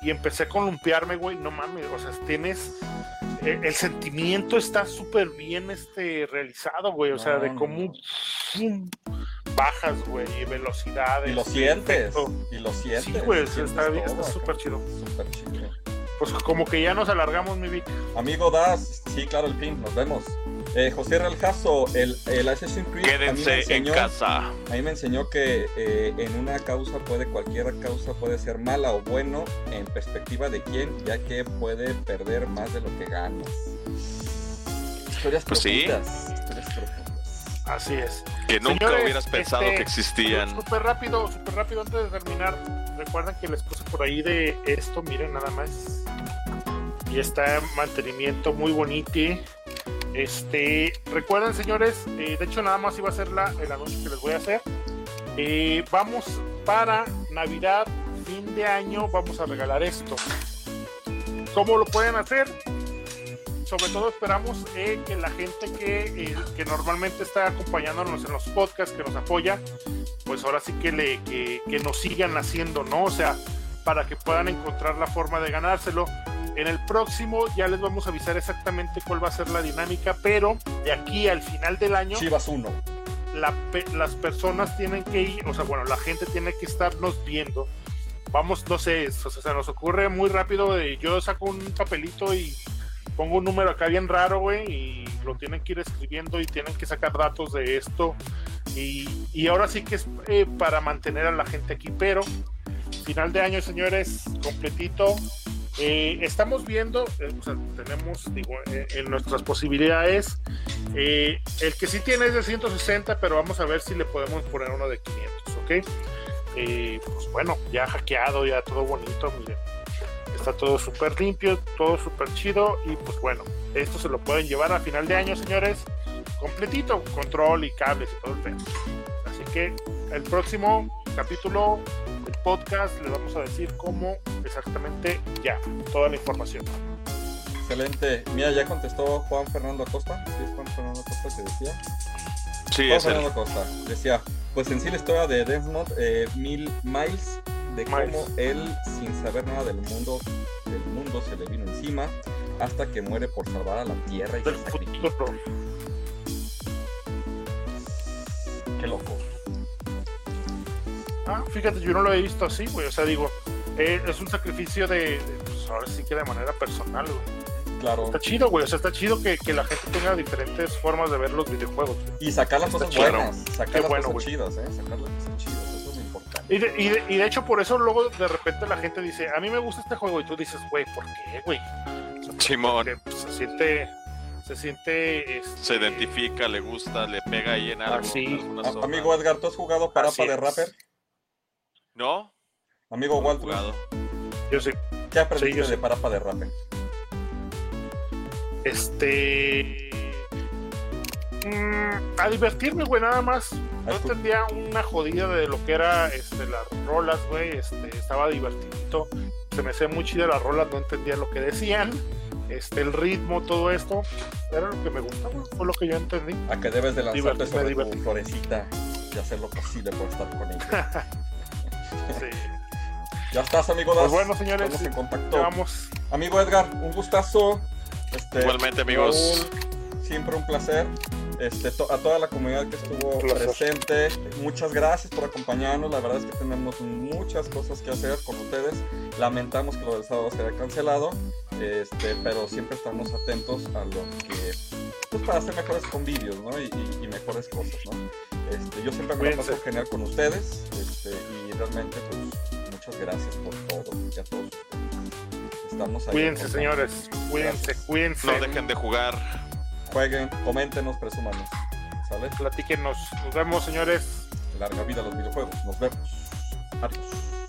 y empecé a columpiarme, güey, no mames, o sea, tienes eh, el sentimiento está súper bien este realizado, güey, o sea, de cómo bajas, güey, y velocidades. Y lo sientes, y lo sientes. Sí, güey, está bien, está súper chido. Súper chido. Pues como que ya nos alargamos, mi Vic. Amigo Das, sí, claro, el fin, nos vemos. Eh, José Realjazo, el, el Assassin's Creed. Quédense en casa. A mí me enseñó que eh, en una causa puede, cualquier causa puede ser mala o bueno en perspectiva de quién, ya que puede perder más de lo que ganas. Historias pues profundas. Historias profundas. Así es. Que nunca hubieras pensado que este, existían. Súper rápido, súper rápido antes de terminar. Recuerden que les puse por ahí de esto, miren nada más. Y está en mantenimiento muy bonito este, recuerden, señores, eh, de hecho, nada más iba a ser la, el anuncio que les voy a hacer. Eh, vamos para Navidad, fin de año, vamos a regalar esto. ¿Cómo lo pueden hacer? Sobre todo esperamos eh, que la gente que, que, normalmente está acompañándonos en los podcasts, que nos apoya, pues ahora sí que, le, que, que nos sigan haciendo, ¿no? O sea, para que puedan encontrar la forma de ganárselo. En el próximo ya les vamos a avisar exactamente cuál va a ser la dinámica, pero de aquí al final del año. Chivas 1. las personas tienen que ir, o sea, bueno, la gente tiene que estarnos viendo. Vamos, no sé, o sea, nos ocurre muy rápido. yo saco un papelito y pongo un número acá bien raro, güey, y lo tienen que ir escribiendo y tienen que sacar datos de esto. Y, ahora sí que es eh, para mantener a la gente aquí, pero final de año, señores, completito. Eh, estamos viendo, eh, tenemos, digo, eh, en nuestras posibilidades, el que sí tiene es de 160, pero vamos a ver si le podemos poner uno de 500, ¿ok? pues bueno, ya hackeado, ya todo bonito, miren. Está todo súper limpio, todo súper chido y pues bueno, esto se lo pueden llevar a final de año, señores, completito, control y cables y todo el pedo. Así que el próximo capítulo del podcast le vamos a decir cómo exactamente ya, toda la información. Excelente. Mira, ya contestó Juan Fernando Acosta. ¿Sí es Juan Fernando Acosta que decía? Sí, Juan Fernando Acosta decía, pues en sí la historia de Note, eh, Mil Miles, de cómo él, sin saber nada del mundo, del mundo, se le vino encima hasta que muere por salvar a la Tierra y del futuro. Qué loco. Ah, fíjate, yo no lo he visto así, güey. O sea, digo, eh, es un sacrificio de, pues ahora sí que de manera personal, güey. Claro. Está chido, güey. O sea, está chido que, que, la gente tenga diferentes formas de ver los videojuegos. Y sacar las cosas buenas. Sacar las bueno, cosas chidas, ¿eh? Sacar las cosas chidas. Eso es muy importante. Y de, y, de, y de, hecho, por eso luego de repente la gente dice, a mí me gusta este juego. Y tú dices, güey, ¿por qué, güey? Simón. pues, se siente se siente. Este... Se identifica, le gusta, le pega ahí en algo. Ah, sí. amigo Edgar, ¿tú has jugado Parapa de Rapper? ¿No? Amigo Walter. Yo sí. ¿Qué aprendiste de Parapa de? Este. Mm, a divertirme, güey, nada más. No entendía una jodida de lo que era este, las rolas, güey. Este, estaba divertidito. Se me hacía muy chida las rolas, no entendía lo que decían. Este, el ritmo, todo esto. Era lo que me gustaba, fue lo que yo entendí. A que debes de lanzarte sobre tu florecita y hacer lo posible por estar con ella. Ya estás, amigo Pues bueno, señores, Estamos en contacto. Vamos. Amigo Edgar, un gustazo. Este, Igualmente, amigos. siempre un placer. Este, a toda la comunidad que estuvo presente, muchas gracias por acompañarnos. La verdad es que tenemos muchas cosas que hacer con ustedes. Lamentamos que lo del sábado se haya cancelado, este, pero siempre estamos atentos a lo que, pues para hacer mejores convivios ¿no? y, mejores cosas. ¿no? Este, yo siempre me paso genial con ustedes este, y realmente, pues, muchas gracias por todo y a todos Estamos ahí. Cuídense, señores. Cuídense, cuídense. No dejen de jugar jueguen, coméntenos, presumanos. ¿Sale? Platíquenos. Nos vemos, señores. Larga vida a los videojuegos. Nos vemos. Adiós.